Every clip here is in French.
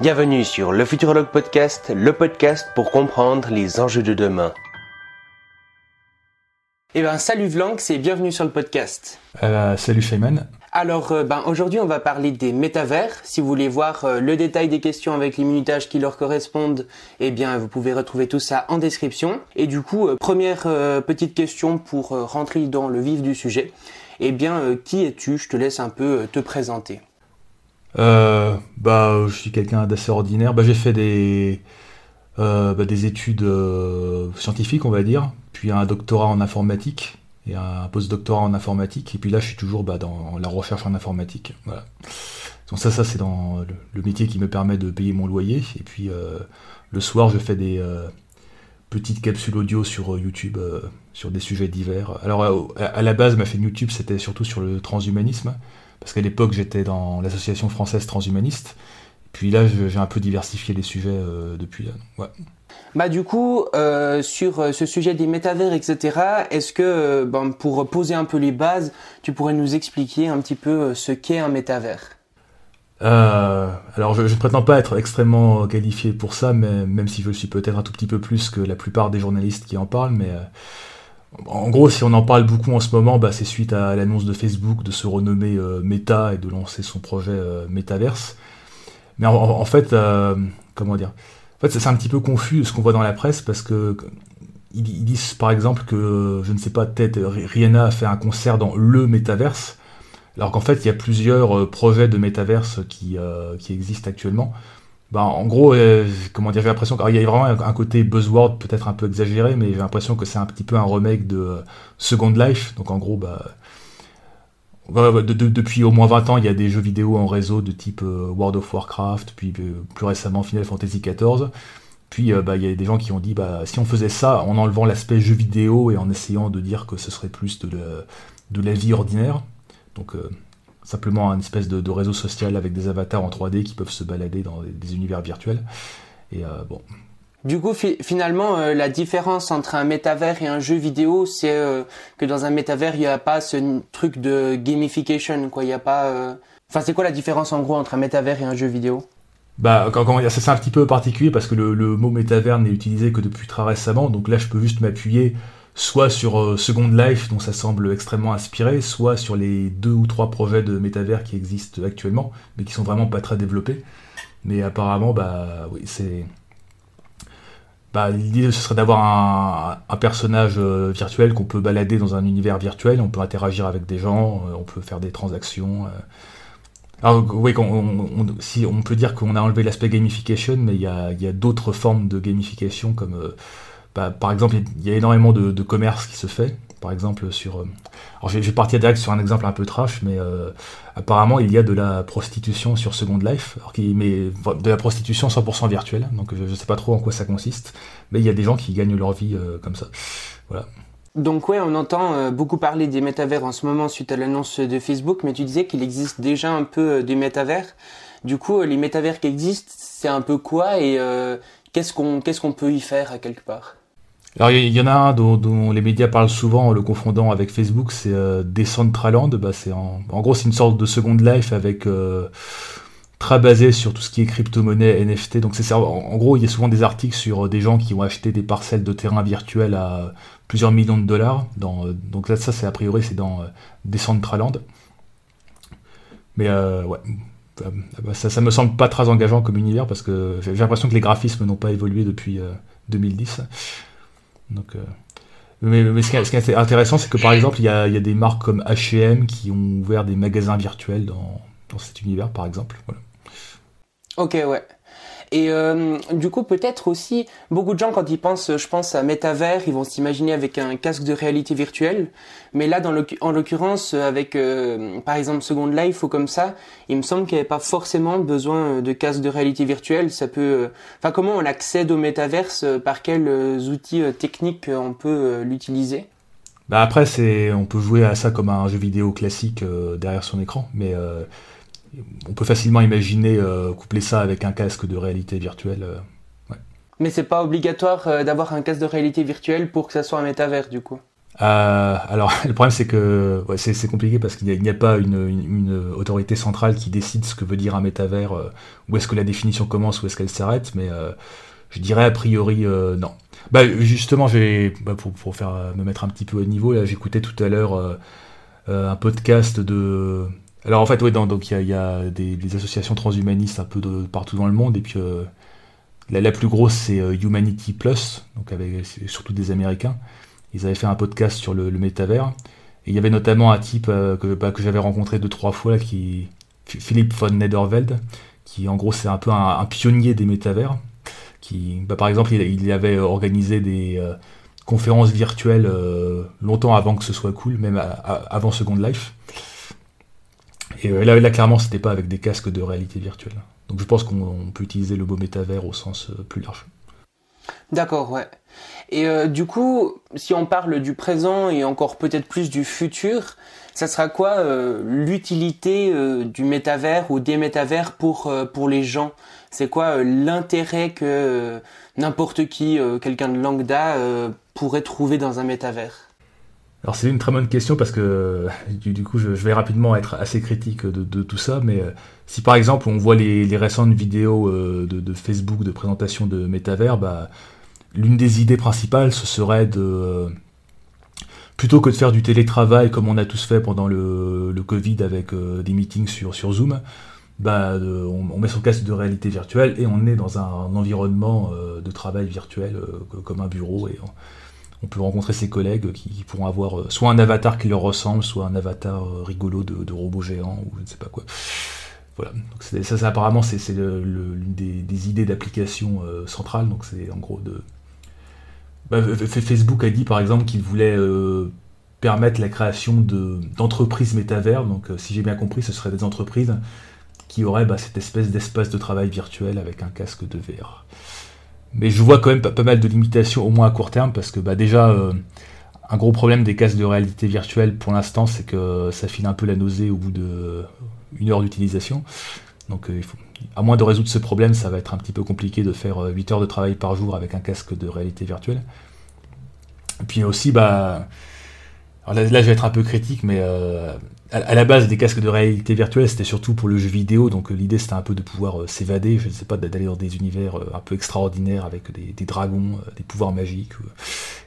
Bienvenue sur le Futurologue Podcast, le podcast pour comprendre les enjeux de demain. Eh ben salut Vlanx et bienvenue sur le podcast. Euh, salut Shayman. Alors euh, ben, aujourd'hui on va parler des métavers. Si vous voulez voir euh, le détail des questions avec les minutages qui leur correspondent, eh bien vous pouvez retrouver tout ça en description. Et du coup, première petite question pour rentrer dans le vif du sujet. Eh bien, qui es-tu? Je te laisse un peu te présenter. Euh, bah, je suis quelqu'un d'assez ordinaire. Bah, j'ai fait des, euh, bah, des études euh, scientifiques, on va dire, puis un doctorat en informatique et un post-doctorat en informatique. Et puis là, je suis toujours bah, dans la recherche en informatique. Donc ça, ça c'est dans le, métier qui me permet de payer mon loyer. Et puis le soir, je fais des petites capsules audio sur YouTube sur des sujets divers. Alors à, la base, ma chaîne YouTube, c'était surtout sur le transhumanisme parce qu'à l'époque j'étais dans l'association française transhumaniste. Puis là, j'ai un peu diversifié les sujets euh, depuis là. Ouais. Bah du coup, euh, sur euh, ce sujet des métavers, etc., est-ce que, ben, pour poser un peu les bases, tu pourrais nous expliquer un petit peu ce qu'est un métavers? Alors, je ne prétends pas être extrêmement qualifié pour ça, mais même si je le suis peut-être un tout petit peu plus que la plupart des journalistes qui en parlent, mais en gros, si on en parle beaucoup en ce moment, bah, c'est suite à l'annonce de Facebook de se renommer euh, Meta et de lancer son projet euh, Metaverse. Mais en, fait, euh, comment dire? En fait, c'est un petit peu confus ce qu'on voit dans la presse parce que ils, disent par exemple que je ne sais pas, peut-être Rihanna a fait un concert dans le Metaverse, alors qu'en fait, il y a plusieurs projets de Metaverse qui existent actuellement. Bah, en gros, euh, comment dire, j'ai l'impression qu'il y a vraiment un côté buzzword peut-être un peu exagéré, mais j'ai l'impression que c'est un petit peu un remake de euh, Second Life. Donc en gros, bah, depuis au moins 20 ans, il y a des jeux vidéo en réseau de type euh, World of Warcraft, puis plus récemment Final Fantasy XIV. Puis bah, il y a des gens qui ont dit bah, si on faisait ça en enlevant l'aspect jeu vidéo et en essayant de dire que ce serait plus de la, de la vie ordinaire. Donc simplement un espèce de, réseau social avec des avatars en 3D qui peuvent se balader dans des, univers virtuels. Et euh, bon. Du coup, finalement, euh, la différence entre un métavers et un jeu vidéo, c'est euh, que dans un métavers, il n'y a pas ce truc de gamification, quoi. Il n'y a pas. Enfin, c'est quoi la différence en gros entre un métavers et un jeu vidéo? Bah, quand, quand, c'est un petit peu particulier parce que le, le mot métavers n'est utilisé que depuis très récemment, donc là je peux juste m'appuyer soit sur euh, Second Life, dont ça semble extrêmement inspiré, soit sur les deux ou trois projets de métavers qui existent actuellement, mais qui sont vraiment pas très développés. Mais apparemment, bah oui, c'est. Bah, l'idée ce serait d'avoir un, personnage euh, virtuel qu'on peut balader dans un univers virtuel, on peut interagir avec des gens, euh, on peut faire des transactions. Alors oui, on, peut dire qu'on a enlevé l'aspect gamification, mais il y a d'autres formes de gamification comme bah, par exemple, il y a énormément de, commerce qui se fait. Par exemple, sur. Euh, alors, je vais partir direct sur un exemple un peu trash, mais euh, apparemment, il y a de la prostitution sur Second Life, mais de la prostitution 100% virtuelle. Donc, je ne sais pas trop en quoi ça consiste, mais il y a des gens qui gagnent leur vie euh, comme ça. Voilà. Donc ouais, on entend beaucoup parler des métavers en ce moment suite à l'annonce de Facebook, mais tu disais qu'il existe déjà un peu des métavers. Du coup, les métavers qui existent, c'est un peu quoi et qu'est-ce qu'on qu'est-ce qu'on peut y faire à quelque part? Alors il y, en a un dont, les médias parlent souvent en le confondant avec Facebook, c'est euh, Decentraland. Bah, en, gros c'est une sorte de Second Life avec euh, très basé sur tout ce qui est crypto-monnaie, NFT. Donc en, gros il y a souvent des articles sur euh, des gens qui ont acheté des parcelles de terrain virtuels à plusieurs millions de dollars. Donc là ça c'est a priori c'est dans Decentraland. Mais ouais. Bah, ça, ça me semble pas très engageant comme univers parce que j'ai l'impression que les graphismes n'ont pas évolué depuis 2010. Donc, euh, mais, ce, qui est, intéressant, c'est que par exemple, il y a, des marques comme H&M qui ont ouvert des magasins virtuels dans, dans cet univers, par exemple. Ok, ouais. Et euh, du coup, peut-être aussi, beaucoup de gens, quand ils pensent, je pense, à métavers, ils vont s'imaginer avec un casque de réalité virtuelle. Mais là, en l'occurrence, avec, euh, par exemple, Second Life ou comme ça, il me semble qu'il n'y avait pas forcément besoin de casque de réalité virtuelle. Ça peut, euh, enfin, comment on accède au métaverse Par quels outils techniques on peut l'utiliser? Bah après, c'est, on peut jouer à ça comme un jeu vidéo classique derrière son écran, mais on peut facilement imaginer euh, coupler ça avec un casque de réalité virtuelle. Euh, Mais c'est pas obligatoire euh, d'avoir un casque de réalité virtuelle pour que ça soit un métavers du coup? Euh, alors, le problème, c'est que c'est compliqué parce qu'il n'y a, pas une, autorité centrale qui décide ce que veut dire un métavers, euh, où est-ce que la définition commence, où est-ce qu'elle s'arrête, mais euh, je dirais a priori non. Bah, justement, bah, pour, faire, me mettre un petit peu au niveau, j'écoutais tout à l'heure un podcast de. Alors, en fait, oui, donc il y a, des, associations transhumanistes un peu de, partout dans le monde, et puis la, plus grosse, c'est Humanity Plus, donc avec surtout des Américains. Ils avaient fait un podcast sur le, métavers. Et il y avait notamment un type euh, que, bah, que j'avais rencontré deux, trois fois, qui, Philippe von Nederveld, qui en gros c'est un peu un, pionnier des métavers. Qui, bah, par exemple, il, avait organisé des euh, conférences virtuelles euh, longtemps avant que ce soit cool, même avant Second Life. Et là, là, clairement, c'était pas avec des casques de réalité virtuelle. Donc je pense qu'on peut utiliser le mot métavers au sens plus large. D'accord, ouais. Et euh, du coup, si on parle du présent et encore peut-être plus du futur, ça sera quoi euh, l'utilité euh, du métavers ou des métavers pour pour les gens? C'est quoi l'intérêt que n'importe qui, quelqu'un de lambda, pourrait trouver dans un métavers? Alors c'est une très bonne question parce que du, coup je, vais rapidement être assez critique de, tout ça, mais si par exemple on voit les, récentes vidéos de, de, Facebook de présentation de métavers, bah, l'une des idées principales, ce serait de plutôt que de faire du télétravail comme on a tous fait pendant le, Covid avec euh, des meetings sur, Zoom, bah, on, met son casque de réalité virtuelle et on est dans un, environnement euh, de travail virtuel euh, comme un bureau et on, peut rencontrer ses collègues qui, pourront avoir soit un avatar qui leur ressemble, soit un avatar rigolo de, robot géant ou je ne sais pas quoi. Voilà, ça, apparemment c'est l'une des, idées d'application centrale, donc c'est en gros de bah, Facebook a dit par exemple qu'il voulait euh, permettre la création d'entreprises métavers. Donc, euh, si j'ai bien compris, ce seraient des entreprises qui auraient bah, cette espèce d'espace de travail virtuel avec un casque de VR. Mais je vois quand même pas, mal de limitations, au moins à court terme, parce que bah, déjà, euh, un gros problème des casques de réalité virtuelle pour l'instant, c'est que ça file un peu la nausée au bout d'une heure d'utilisation. Donc, il faut, à moins de résoudre ce problème, ça va être un petit peu compliqué de faire 8 euh, heures de travail par jour avec un casque de réalité virtuelle. Et puis aussi, bah, là, je vais être un peu critique, mais euh, à, la base des casques de réalité virtuelle, c'était surtout pour le jeu vidéo, donc euh, l'idée c'était un peu de pouvoir s'évader, je ne sais pas, d'aller dans des univers un peu extraordinaires avec des, dragons, des pouvoirs magiques.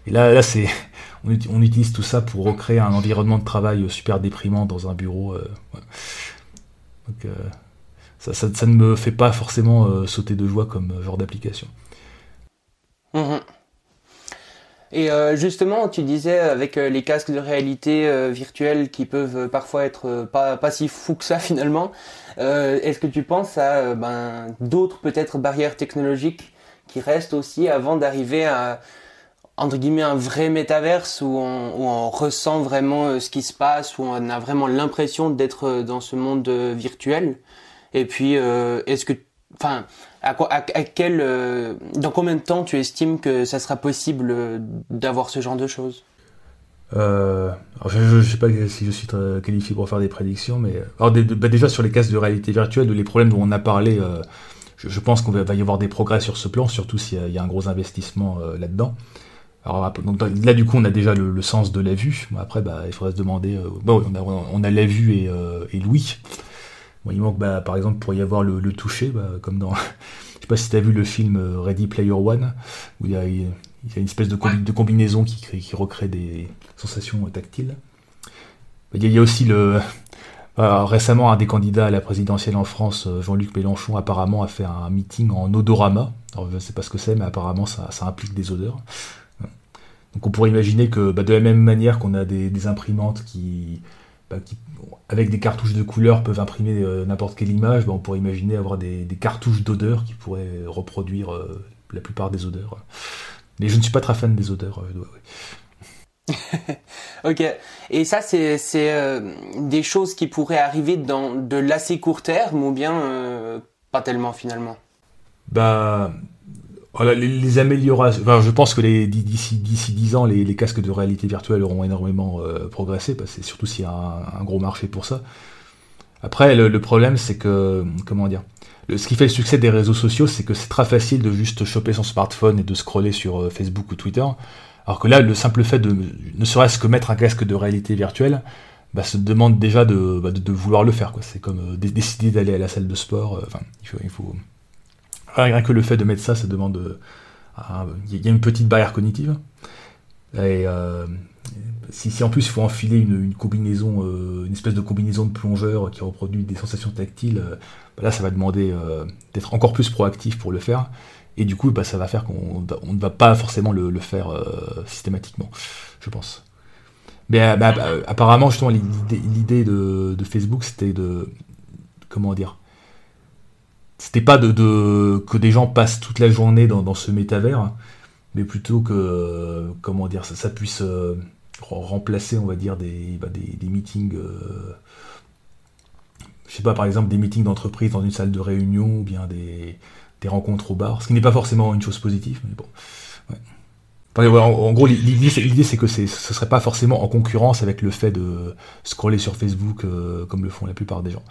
Et là, c'est, on, utilise tout ça pour recréer un environnement de travail super déprimant dans un bureau. Donc, ça, ne me fait pas forcément euh, sauter de joie comme euh, genre d'application. Mhm. Et euh, justement, tu disais avec les casques de réalité virtuelle qui peuvent parfois être pas, pas si fous que ça finalement, est-ce que tu penses à ben, d'autres peut-être barrières technologiques qui restent aussi avant d'arriver à entre guillemets un vrai métaverse où on, où on ressent vraiment ce qui se passe, où on a vraiment l'impression d'être dans ce monde virtuel? Et puis, euh, est-ce que, enfin, à, quel, euh, dans combien de temps tu estimes que ça sera possible euh, d'avoir ce genre de choses? Euh, je ne sais pas si je suis qualifié pour faire des prédictions, mais bah, déjà sur les casques de réalité virtuelle, les problèmes dont on a parlé, je, pense qu'on va, y avoir des progrès sur ce plan, surtout s'il y, a un gros investissement là-dedans. Alors là du coup on a déjà le, sens de la vue. Après bah, il faudrait se demander. a, on a la vue et, et l'ouïe il manque, bah, par exemple, pour y avoir le, toucher, bah, comme dans. Je sais pas si tu as vu le film euh, Ready Player One, où il y a, une espèce de, de combinaison qui, qui, recrée des sensations tactiles. Il y a, aussi le. Euh, récemment, un des candidats à la présidentielle en France, euh, Jean-Luc Mélenchon, apparemment a fait un meeting en odorama. Alors, je ne sais pas ce que c'est, mais apparemment, ça, implique des odeurs. Donc, on pourrait imaginer que, bah, de la même manière qu'on a des, imprimantes qui, qui avec des cartouches de couleurs peuvent imprimer euh, n'importe quelle image, ben, on pourrait imaginer avoir des, cartouches d'odeurs qui pourraient reproduire euh, la plupart des odeurs. Mais je ne suis pas très fan des odeurs. Euh, ok. Et ça, c'est des choses qui pourraient arriver dans de l'assez court terme ou bien pas tellement finalement? Bah, les, améliorations. je pense que d'ici d'ici 10 ans, les, casques de réalité virtuelle auront énormément euh, progressé, parce que surtout s'il y a un, gros marché pour ça. Après, le, problème, c'est que comment dire, ce qui fait le succès des réseaux sociaux, c'est que c'est très facile de juste choper son smartphone et de scroller sur euh, Facebook ou Twitter. Alors que là, le simple fait de ne serait-ce que mettre un casque de réalité virtuelle, bah, se demande déjà de, bah, de, vouloir le faire. C'est comme euh, décider d'aller à la salle de sport. Enfin, il faut, il faut, rien que le fait de mettre ça, ça demande. Euh, il y a une petite barrière cognitive. Et si, si, en plus il faut enfiler une, combinaison, une espèce de combinaison de plongeur qui reproduit des sensations tactiles, bah, là ça va demander d'être encore plus proactif pour le faire. Et du coup, bah, ça va faire qu'on ne va pas forcément le, faire systématiquement, je pense. Mais euh, bah, bah, apparemment, justement, l'idée de, Facebook, c'était de. Comment dire C'était pas de, que des gens passent toute la journée dans, ce métavers, mais plutôt que. comment dire Ça, puisse euh, remplacer, on va dire, des, bah, des, meetings. Euh, je sais pas, par exemple, des meetings d'entreprise dans une salle de réunion, ou bien des, des rencontres au bar, ce qui n'est pas forcément une chose positive, mais bon en, gros, l'idée c'est que ce serait pas forcément en concurrence avec le fait de scroller sur Facebook euh, comme le font la plupart des gens.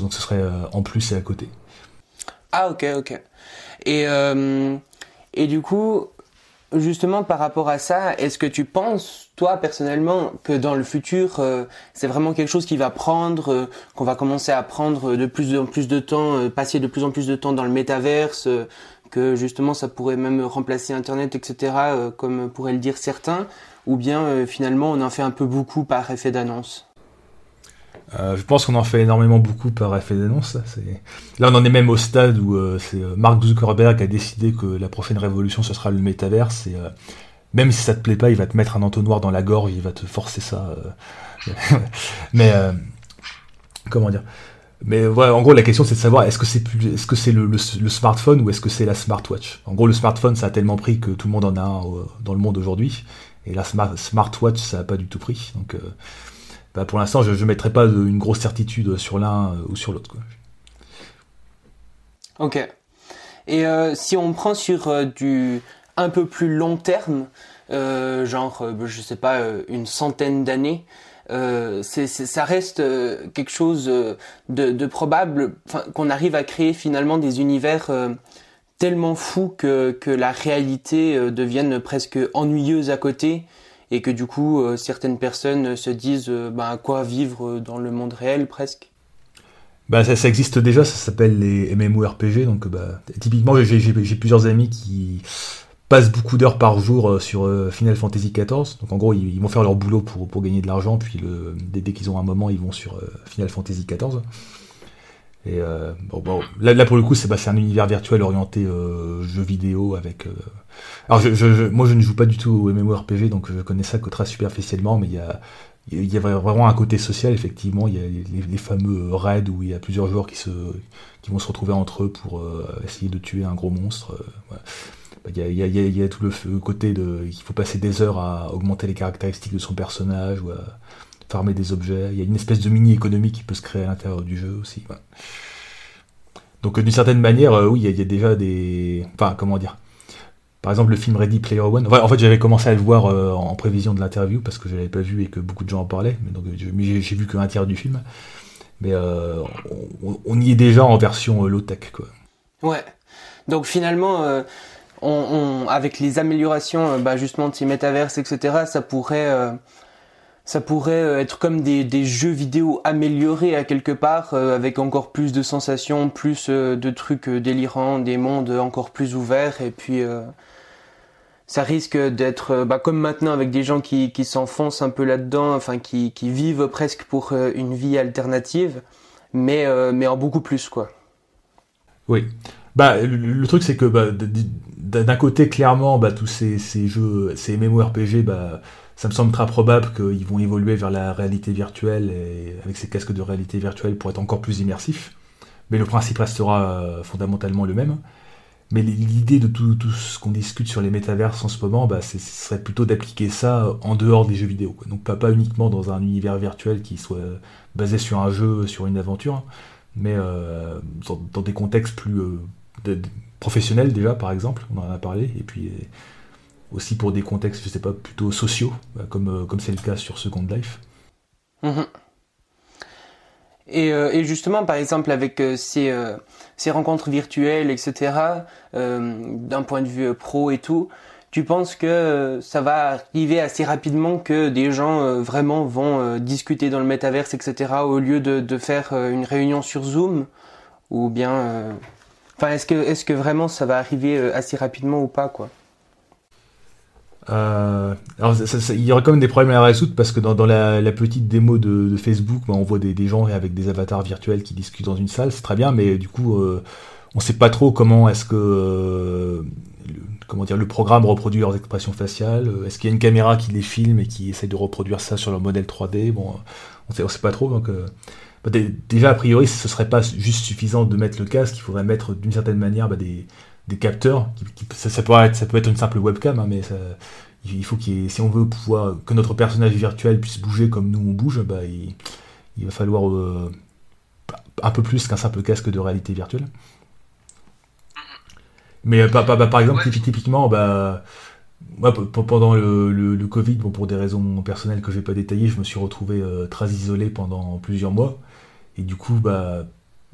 Donc ce serait euh, en plus et à côté. Ah ok ok. Et euh, et du coup, justement par rapport à ça, est-ce que tu penses, toi personnellement, que dans le futur, c'est vraiment quelque chose qui va prendre, qu'on va commencer à prendre de plus en plus de temps, passer de plus en plus de temps dans le métaverse, que justement ça pourrait même remplacer Internet, etc., euh, comme pourraient le dire certains, ou bien euh, finalement on en fait un peu beaucoup par effet d'annonce? Euh, je pense qu'on en fait énormément beaucoup par effet d'annonce. Là, on en est même au stade où c'est Mark Zuckerberg a décidé que la prochaine révolution, ce sera le métaverse. Et même si ça te plaît pas, il va te mettre un entonnoir dans la gorge, il va te forcer ça. Mais comment dire? Mais voilà, en gros, la question c'est de savoir est-ce que c'est plus, est-ce que c'est le, le, smartphone ou est-ce que c'est la smartwatch? En gros, le smartphone ça a tellement pris que tout le monde en a un euh, dans le monde aujourd'hui, et la smart, smartwatch ça a pas du tout pris. Donc, euh, bah, pour l'instant, je ne mettrai pas une grosse certitude sur l'un euh, ou sur l'autre. Ok. Et si on prend sur du un peu plus long terme, genre, je sais pas, une centaine d'années, euh, ça reste euh, quelque chose euh, de, probable, qu'on arrive à créer finalement des univers tellement fous que, la réalité devienne presque ennuyeuse à côté et que du coup certaines personnes se disent bah, à quoi vivre dans le monde réel presque. Bah ça, existe déjà, ça s'appelle les MMORPG, donc bah, typiquement j'ai plusieurs amis qui passent beaucoup d'heures par jour euh, sur euh, Final Fantasy XIV. Donc en gros, ils, vont faire leur boulot pour, pour gagner de l'argent, puis le, dès, qu'ils ont un moment, ils vont sur euh, Final Fantasy XIV. Et bon, bon, là, pour le coup, c'est bah, un univers virtuel orienté euh, jeu vidéo avec. Alors je, moi, je ne joue pas du tout au MMORPG, donc je connais ça que très superficiellement, mais il y a, vraiment un côté social, effectivement. Il y a les, fameux raids où il y a plusieurs joueurs qui, vont se retrouver entre eux pour essayer de tuer un gros monstre. Il y, a, tout le côté de il faut passer des heures à augmenter les caractéristiques de son personnage ou à farmer des objets. Il y a une espèce de mini économie qui peut se créer à l'intérieur du jeu aussi. Donc d'une certaine manière, euh, oui, il y, a déjà des. Enfin, comment dire? Par exemple, le film Ready Player One. en fait, j'avais commencé à le voir euh, en prévision de l'interview parce que je l'avais pas vu et que beaucoup de gens en parlaient. Mais donc, j'ai vu qu'un tiers du film. Mais euh, on, y est déjà en version low tech, quoi. Ouais. Donc finalement avec les améliorations euh, bah, justement de ces métaverses, etc., ça pourrait, euh, ça pourrait euh, être comme des, jeux vidéo améliorés à quelque part, avec encore plus de sensations, plus de trucs délirants, des mondes encore plus ouverts, et puis ça risque d'être bah, comme maintenant avec des gens qui, s'enfoncent un peu là-dedans, enfin qui, vivent presque pour une vie alternative, mais, en beaucoup plus quoi. Oui. Bah, le, truc, c'est que bah, d'un côté, clairement, bah, tous ces, ces, jeux, ces MMORPG, bah, ça me semble très probable qu'ils vont évoluer vers la réalité virtuelle et avec ces casques de réalité virtuelle pour être encore plus immersifs. Mais le principe restera euh, fondamentalement le même. Mais l'idée de tout, ce qu'on discute sur les métaverses en ce moment, bah, ce serait plutôt d'appliquer ça en dehors des jeux vidéo. Donc pas, pas uniquement dans un univers virtuel qui soit basé sur un jeu, sur une aventure, mais euh, dans, des contextes plus, euh, professionnels déjà, par exemple, on en a parlé, et puis euh, aussi pour des contextes, je sais pas, plutôt sociaux, bah, comme euh, comme c'est le cas sur Second Life. Mhm. Euh, et, justement, par exemple, avec ces, ces rencontres virtuelles, etc., d'un point de vue pro et tout, tu penses que ça va arriver assez rapidement que des gens vraiment vont discuter dans le métaverse, etc., au lieu de, de faire une réunion sur Zoom? Ou bien... Enfin, est-ce que, est-ce que vraiment ça va arriver assez rapidement ou pas, quoi? Euh, alors, il y aurait quand même des problèmes à résoudre parce que dans, la, petite démo de, Facebook, bah, on voit des, gens avec des avatars virtuels qui discutent dans une salle, c'est très bien, mais du coup, euh, on sait pas trop comment est-ce que euh, le, comment dire le programme reproduit leurs expressions faciales. Est-ce qu'il y a une caméra qui les filme et qui essaie de reproduire ça sur leur modèle 3D Bon, on on sait pas trop. Donc, bah, déjà a priori, ce serait pas juste suffisant de mettre le casque. Il faudrait mettre d'une certaine manière bah, des des capteurs. ça, peut être, ça peut être une simple webcam, hein, mais il faut qu'il si on veut pouvoir que notre personnage virtuel puisse bouger comme nous on bouge, bah, il, va falloir euh, un peu plus qu'un simple casque de réalité virtuelle. Mais euh, par exemple, typiquement, bah, moi, pendant le, Covid, bon, pour des raisons personnelles que je vais pas détailler, je me suis retrouvé euh, très isolé pendant plusieurs mois. Et du coup, bah,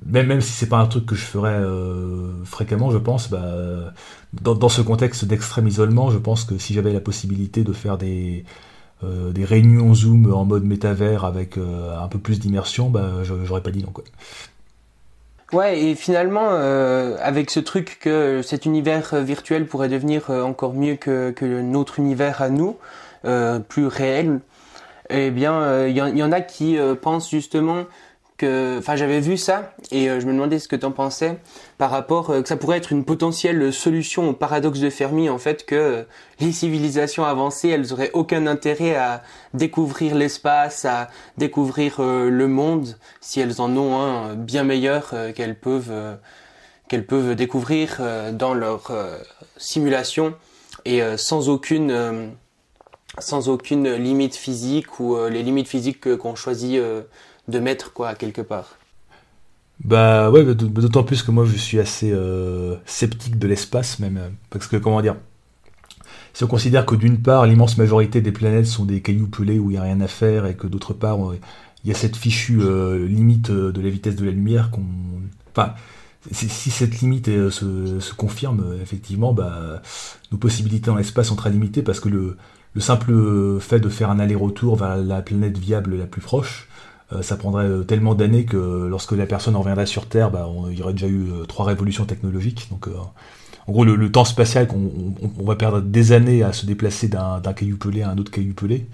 même, même si c'est pas un truc que je ferais euh, fréquemment, je pense, bah, dans, dans, ce contexte d'extrême isolement, je pense que si j'avais la possibilité de faire des, euh, des réunions Zoom en mode métavers avec euh, un peu plus d'immersion, bah, j'aurais pas dit non. Quoi. Ouais, et finalement, avec ce truc que cet univers virtuel pourrait devenir encore mieux que, que notre univers à nous, plus réel, eh bien, il y, y, en a qui pensent justement enfin j'avais vu ça et euh, je me demandais ce que tu en pensais par rapport euh, que ça pourrait être une potentielle solution au paradoxe de Fermi en fait que euh, les civilisations avancées elles auraient aucun intérêt à découvrir l'espace, à découvrir le monde si elles en ont un bien meilleur qu'elles peuvent qu'elles peuvent découvrir dans leur simulation et sans aucune sans aucune limite physique ou les limites physiques qu'on choisit de mettre quoi quelque part? Bah ouais, d'autant plus que moi je suis assez euh, sceptique de l'espace même, parce que comment dire, si on considère que d'une part l'immense majorité des planètes sont des cailloux pelés où il n'y a rien à faire et que d'autre part il y a cette fichue euh, limite euh, de la vitesse de la lumière qu'on, enfin si, cette limite se, confirme effectivement, bah nos possibilités dans l'espace sont très limitées parce que le, le simple fait de faire un aller-retour vers la planète viable la plus proche euh, ça prendrait euh, tellement d'années que lorsque la personne reviendrait sur Terre, bah, il y aurait déjà eu euh, trois révolutions technologiques. Donc, en gros, le, temps spatial, on, va perdre des années à se déplacer d'un caillou pelé à un autre caillou pelé,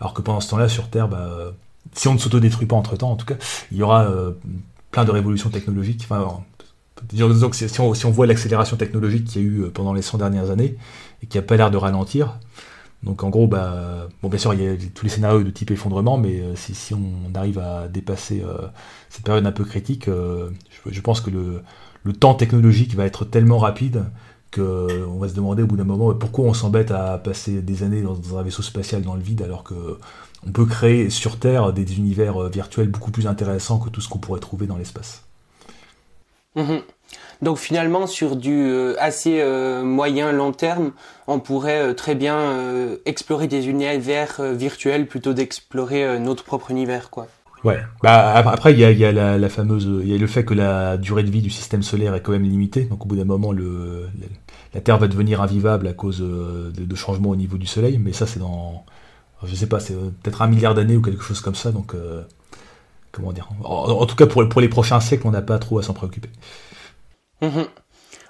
alors que pendant ce temps-là, sur Terre, bah, si on ne s'autodétruit pas entre-temps, en tout cas, il y aura plein de révolutions technologiques. Enfin, disons que si on, si on voit l'accélération technologique qu'il y a eu pendant les 100 dernières années, et qui n'a pas l'air de ralentir, donc en gros, bah, bon, bien sûr, il y a tous les scénarios de type effondrement, mais euh, si, on arrive à dépasser euh, cette période un peu critique, euh, je, pense que le, temps technologique va être tellement rapide qu'on va se demander au bout d'un moment pourquoi on s'embête à passer des années dans, un vaisseau spatial dans le vide alors que on peut créer sur Terre des univers virtuels beaucoup plus intéressants que tout ce qu'on pourrait trouver dans l'espace. Mm-hmm. Donc finalement, sur du euh, assez euh, moyen long terme, on pourrait euh, très bien explorer des univers virtuels plutôt d'explorer notre propre univers, quoi. Ouais. Bah après, il y a, la, fameuse, il y a le fait que la durée de vie du système solaire est quand même limitée. Donc au bout d'un moment, la Terre va devenir invivable à cause de, changements au niveau du Soleil. Mais ça, c'est dans, je sais pas, c'est peut-être un milliard d'années ou quelque chose comme ça. Donc comment dire? En, tout cas, pour les prochains siècles, on n'a pas trop à s'en préoccuper. Mhm.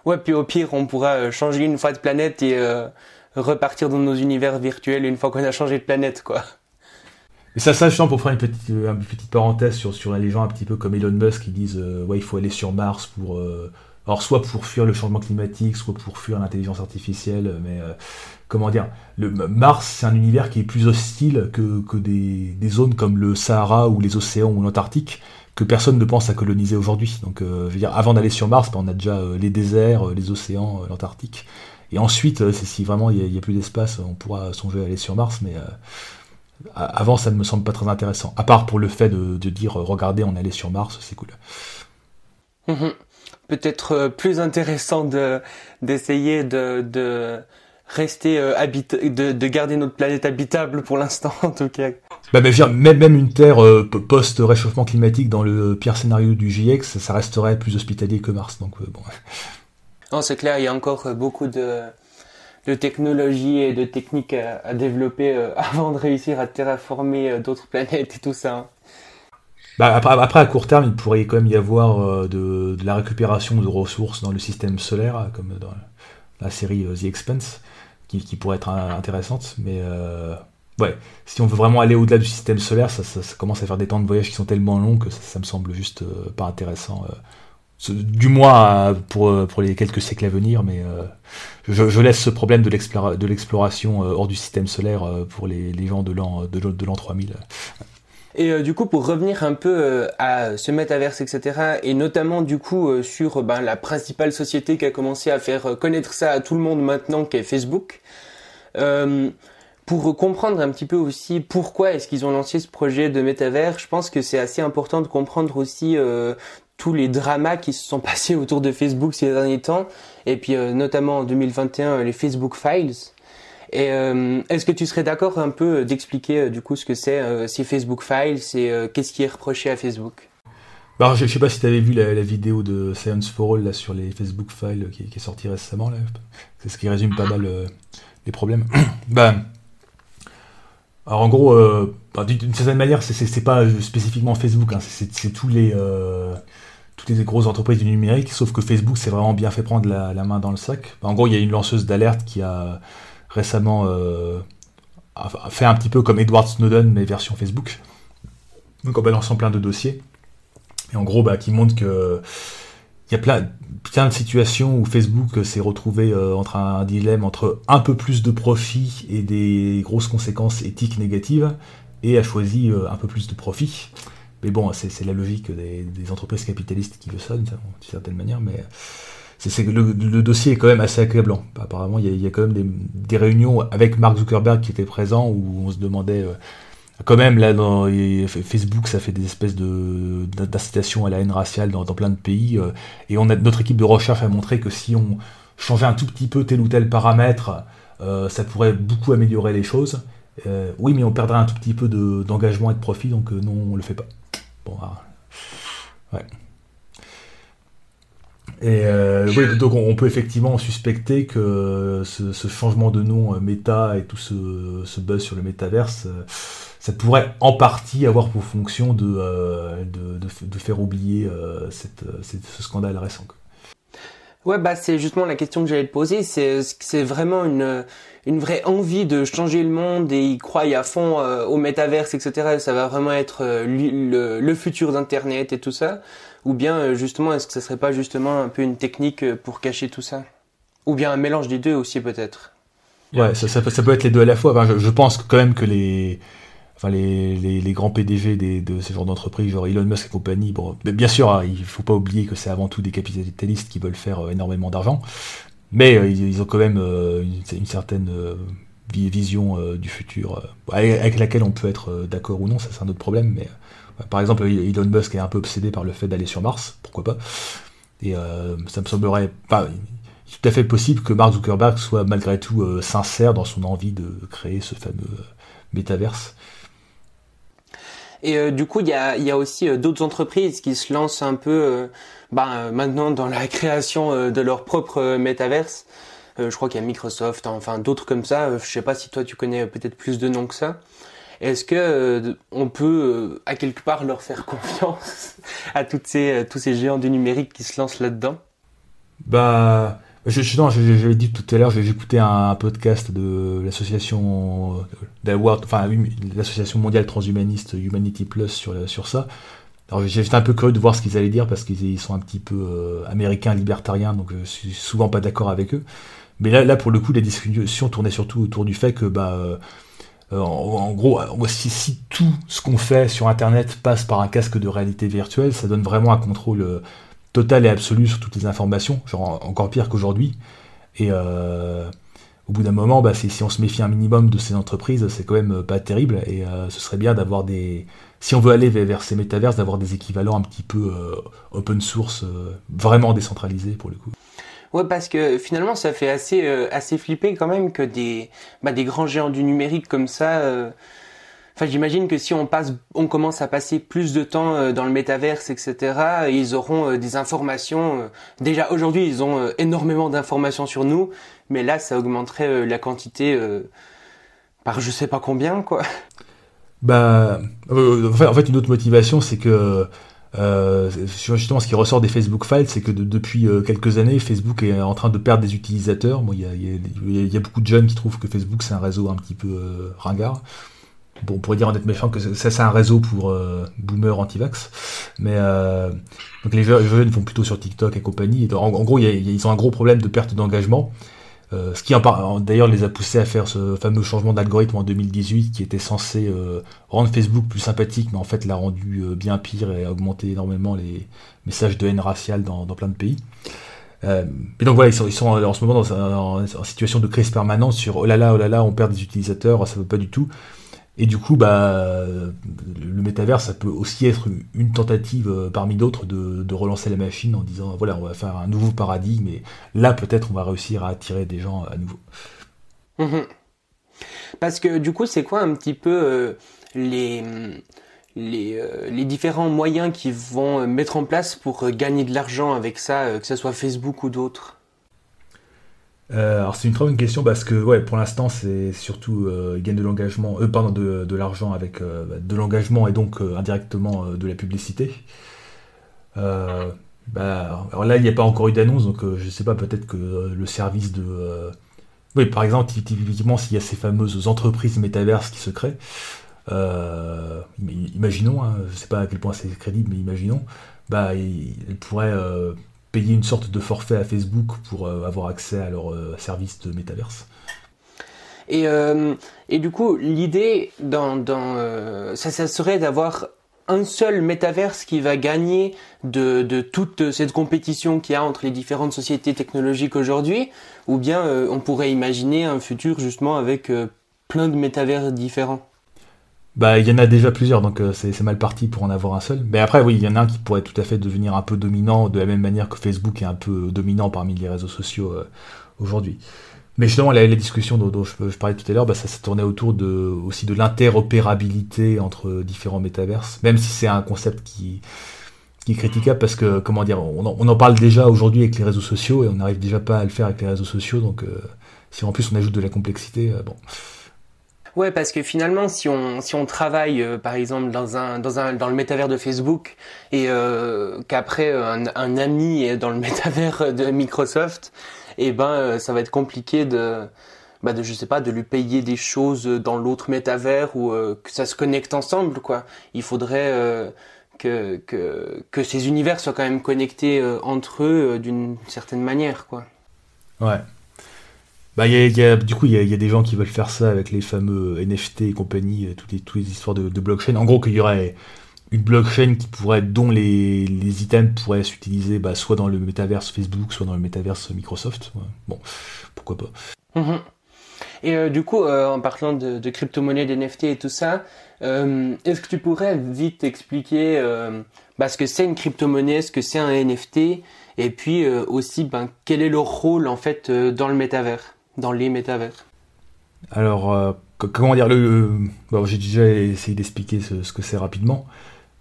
Ouais, puis au pire, on pourra euh, changer une fois de planète et euh, repartir dans nos univers virtuels une fois qu'on a changé de planète, quoi. Et ça, sachant pour faire une petite, euh, parenthèse sur, sur les gens un petit peu comme Elon Musk qui disent ouais, il faut aller sur Mars pour. alors, soit pour fuir le changement climatique, soit pour fuir l'intelligence artificielle, mais comment dire Mars, c'est un univers qui est plus hostile que, des, zones comme le Sahara ou les océans ou l'Antarctique que personne ne pense à coloniser aujourd'hui. Donc, euh, je veux dire, avant d'aller sur Mars, ben, on a déjà euh, les déserts, euh, les océans, l'Antarctique. Et ensuite, si vraiment il n'y a, plus d'espace, on pourra songer à aller sur Mars, mais avant, ça ne me semble pas très intéressant. À part pour le fait de, dire, regardez, on est sur Mars, c'est cool. Peut-être plus intéressant d'essayer de, rester de, de garder notre planète habitable pour l'instant, en tout cas. Bah, même, même une Terre euh, post-réchauffement climatique dans le pire scénario du GX, ça resterait plus hospitalier que Mars. Donc, euh, bon. Non, c'est clair, il y a encore euh, beaucoup de, de technologie et de techniques à, développer avant de réussir à terraformer d'autres planètes et tout ça. Hein. Bah, après, à court terme, il pourrait quand même y avoir de, la récupération de ressources dans le système solaire, comme dans la série The Expanse, qui, qui pourrait être intéressante. Mais ouais, si on veut vraiment aller au-delà du système solaire, ça, commence à faire des temps de voyage qui sont tellement longs que ça, me semble juste euh, pas intéressant. Euh. du moins pour, euh, pour les quelques siècles à venir, mais je, laisse ce problème de l'exploration hors du système solaire pour les, les gens de l'an de, l'an 3000. Et du coup, pour revenir un peu à ce métaverse, etc., et notamment du coup sur ben, la principale société qui a commencé à faire connaître ça à tout le monde maintenant, qui est Facebook pour comprendre un petit peu aussi pourquoi est-ce qu'ils ont lancé ce projet de métavers, je pense que c'est assez important de comprendre aussi euh, tous les dramas qui se sont passés autour de Facebook ces derniers temps, et puis euh, notamment en 2021 les Facebook Files. Et euh, est-ce que tu serais d'accord un peu d'expliquer du coup ce que c'est ces Facebook Files et qu'est-ce qui est reproché à Facebook? Bah, je, ne sais pas si tu avais vu la, vidéo de Science for All là, sur les Facebook Files qui, qui est sortie récemment. C'est ce qui résume pas mal problèmes. bah, alors en gros, euh, bah, d'une certaine manière, c'est pas spécifiquement Facebook, hein, c'est tous les euh, toutes les grosses entreprises du numérique, sauf que Facebook s'est vraiment bien fait prendre la, main dans le sac. Bah, en gros, il y a une lanceuse d'alerte qui a récemment euh, fait un petit peu comme Edward Snowden, mais version Facebook. Donc en balançant plein de dossiers. Et en gros, bah, qui montre que il y a plein, plein de situations où Facebook s'est retrouvé euh, entre un, dilemme entre un peu plus de profit et des grosses conséquences éthiques négatives, et a choisi euh, un peu plus de profit. Mais bon, c'est la logique des, entreprises capitalistes qui veut ça, d'une certaine manière, mais le, le, dossier est quand même assez accablant. Apparemment, il y, a, quand même des, des, réunions avec Mark Zuckerberg qui était présent où on se demandait euh, quand même, là, dans Facebook, ça fait des espèces de d'incitation à la haine raciale dans, plein de pays. Euh, et on a notre équipe de recherche a montré que si on changeait un tout petit peu tel ou tel paramètre, euh, ça pourrait beaucoup améliorer les choses. Euh, oui, mais on perdrait un tout petit peu d'engagement et de profit, donc non, on le fait pas. Bon, ah, ouais. Et oui, donc on, peut effectivement suspecter que ce, changement de nom méta et tout ce, ce buzz sur le métaverse ça pourrait en partie avoir pour fonction de, euh, de, faire oublier euh, cette, euh, ce scandale récent. Ouais, bah c'est justement la question que j'allais te poser. C'est c'est vraiment une une vraie envie de changer le monde et ils croient à fond au métaverse, etc. Ça va vraiment être le, le, futur d'Internet et tout ça. Ou bien justement, est-ce que ça serait pas justement un peu une technique pour cacher tout ça? Ou bien un mélange des deux aussi peut-être? Ouais, ça, ça, peut, ça peut être les deux à la fois. Enfin, je, je pense quand même que les enfin les, les, grands PDG de ce genre d'entreprise, genre Elon Musk et compagnie, bon, bien sûr, hein, il faut pas oublier que c'est avant tout des capitalistes qui veulent faire euh, énormément d'argent, mais euh, ils, ont quand même euh, une, certaine vision du futur avec, laquelle on peut être d'accord ou non, ça c'est un autre problème, mais par exemple, Elon Musk est un peu obsédé par le fait d'aller sur Mars, pourquoi pas, et ça me semblerait tout à fait possible que Mark Zuckerberg soit malgré tout sincère dans son envie de créer ce fameux métaverse. Et euh, du coup, il y a, aussi euh, d'autres entreprises qui se lancent un peu euh, bah, maintenant dans la création de leur propre métaverse. je crois qu'il y a Microsoft, enfin d'autres comme ça. je sais pas si toi tu connais peut-être plus de noms que ça. Est-ce que on peut à quelque part leur faire confiance à toutes ces tous ces géants du numérique qui se lancent là-dedans? Bah je, j'avais dit tout à l'heure, j'ai écouté un, podcast de l'association enfin l'association mondiale transhumaniste Humanity Plus sur, sur ça. Alors j'étais un peu curieux de voir ce qu'ils allaient dire parce qu'ils sont un petit peu euh, américains, libertariens, donc je suis souvent pas d'accord avec eux. Mais là, là, pour le coup, la discussion tournait surtout autour du fait que, bah, euh, en, gros, si, si, tout ce qu'on fait sur Internet passe par un casque de réalité virtuelle, ça donne vraiment un contrôle euh, total et absolu sur toutes les informations, genre encore pire qu'aujourd'hui. Et euh, au bout d'un moment, bah, si on se méfie un minimum de ces entreprises, c'est quand même euh, pas terrible. Et euh, ce serait bien d'avoir des. Si on veut aller vers ces métaverses, d'avoir des équivalents un petit peu open source, vraiment décentralisés pour le coup. Ouais, parce que finalement, ça fait assez, assez flipper quand même que des, bah, des grands géants du numérique comme ça Enfin, j'imagine que si on passe, on commence à passer plus de temps euh, dans le métaverse, etc., ils auront euh, des informations. Euh, déjà aujourd'hui, ils ont énormément d'informations sur nous, mais là, ça augmenterait la quantité par je sais pas combien, quoi. Bah, en fait, une autre motivation, c'est que justement, ce qui ressort des Facebook Files, c'est que depuis quelques années, Facebook est en train de perdre des utilisateurs. Bon, il y a, beaucoup de jeunes qui trouvent que Facebook c'est un réseau un petit peu ringard. Bon, on pourrait dire en être méchant que ça c'est un réseau pour euh, boomers anti-vax, mais euh, donc les jeunes vont plutôt sur TikTok et compagnie. en, gros, ils ont un gros problème de perte d'engagement, euh, ce qui d'ailleurs les a poussés à faire ce fameux changement d'algorithme en 2018 qui était censé rendre Facebook plus sympathique, mais en fait l'a rendu bien pire et a augmenté énormément les messages de haine raciale dans, plein de pays. mais donc voilà, ils sont, en ce moment dans, en, situation de crise permanente sur oh là là, oh là là, on perd des utilisateurs, ça ne veut pas du tout. Et du coup, bah, le métavers, ça peut aussi être une tentative euh, parmi d'autres de, relancer la machine en disant voilà, on va faire un nouveau paradigme et là, peut-être, on va réussir à attirer des gens à nouveau. Mhm. Parce que du coup, c'est quoi un petit peu euh, les, les, euh, les, différents moyens qu'ils vont mettre en place pour gagner de l'argent avec ça, que ce soit Facebook ou d'autres? Euh, alors c'est une très bonne question parce que ouais pour l'instant c'est surtout euh, gagne de l'engagement, euh, de, de l'argent avec euh, bah, de l'engagement et donc indirectement de la publicité. Bah, alors là il n'y a pas encore eu d'annonce donc je sais pas peut-être que le service de oui par exemple typiquement s'il y a ces fameuses entreprises métaverses qui se créent imaginons hein, je sais pas à quel point c'est crédible mais imaginons bah elles pourraient payer une sorte de forfait à Facebook pour euh, avoir accès à leur euh, service de métaverse. Et, euh, du coup, l'idée ça, serait d'avoir un seul métaverse qui va gagner de, de toute cette compétition qu'il y a entre les différentes sociétés technologiques aujourd'hui, ou bien on pourrait imaginer un futur justement avec plein de métavers différents. Bah, il y en a déjà plusieurs, donc euh, c'est mal parti pour en avoir un seul. Mais après, oui, il y en a un qui pourrait tout à fait devenir un peu dominant, de la même manière que Facebook est un peu dominant parmi les réseaux sociaux euh, aujourd'hui. Mais justement, la, la discussion dont, je, parlais tout à l'heure, bah, ça, se tournait autour de, aussi de l'interopérabilité entre différents métaverses, même si c'est un concept qui, qui est critiquable parce que, comment dire, on en, parle déjà aujourd'hui avec les réseaux sociaux et on n'arrive déjà pas à le faire avec les réseaux sociaux, donc euh, si en plus on ajoute de la complexité, bon. Ouais, parce que finalement, si on si on travaille euh, par exemple dans un dans un dans le métavers de Facebook et euh, qu'après un, ami est dans le métavers de Microsoft, et eh ben euh, ça va être compliqué de bah de je sais pas de lui payer des choses dans l'autre métavers ou que ça se connecte ensemble quoi. Il faudrait que, que, que ces univers soient quand même connectés entre eux d'une certaine manière, quoi. Ouais. Bah, y a, du coup, il y a, des gens qui veulent faire ça avec les fameux NFT et compagnie, euh, toutes les, toutes les histoires de, blockchain. En gros, qu'il y aurait une blockchain qui pourrait, dont les, les items pourraient s'utiliser bah, soit dans le métaverse Facebook, soit dans le métaverse Microsoft. Bon, pourquoi pas. Mhm. Et euh, du coup, euh, en parlant de, de crypto-monnaie, d'NFT et tout ça, est-ce que tu pourrais vite expliquer bah, ce que c'est une crypto-monnaie, ce que c'est un NFT, et puis aussi ben, quel est leur rôle en fait dans le métavers? Dans les métavers Alors, euh, comment dire le, J'ai déjà essayé d'expliquer ce, que c'est rapidement.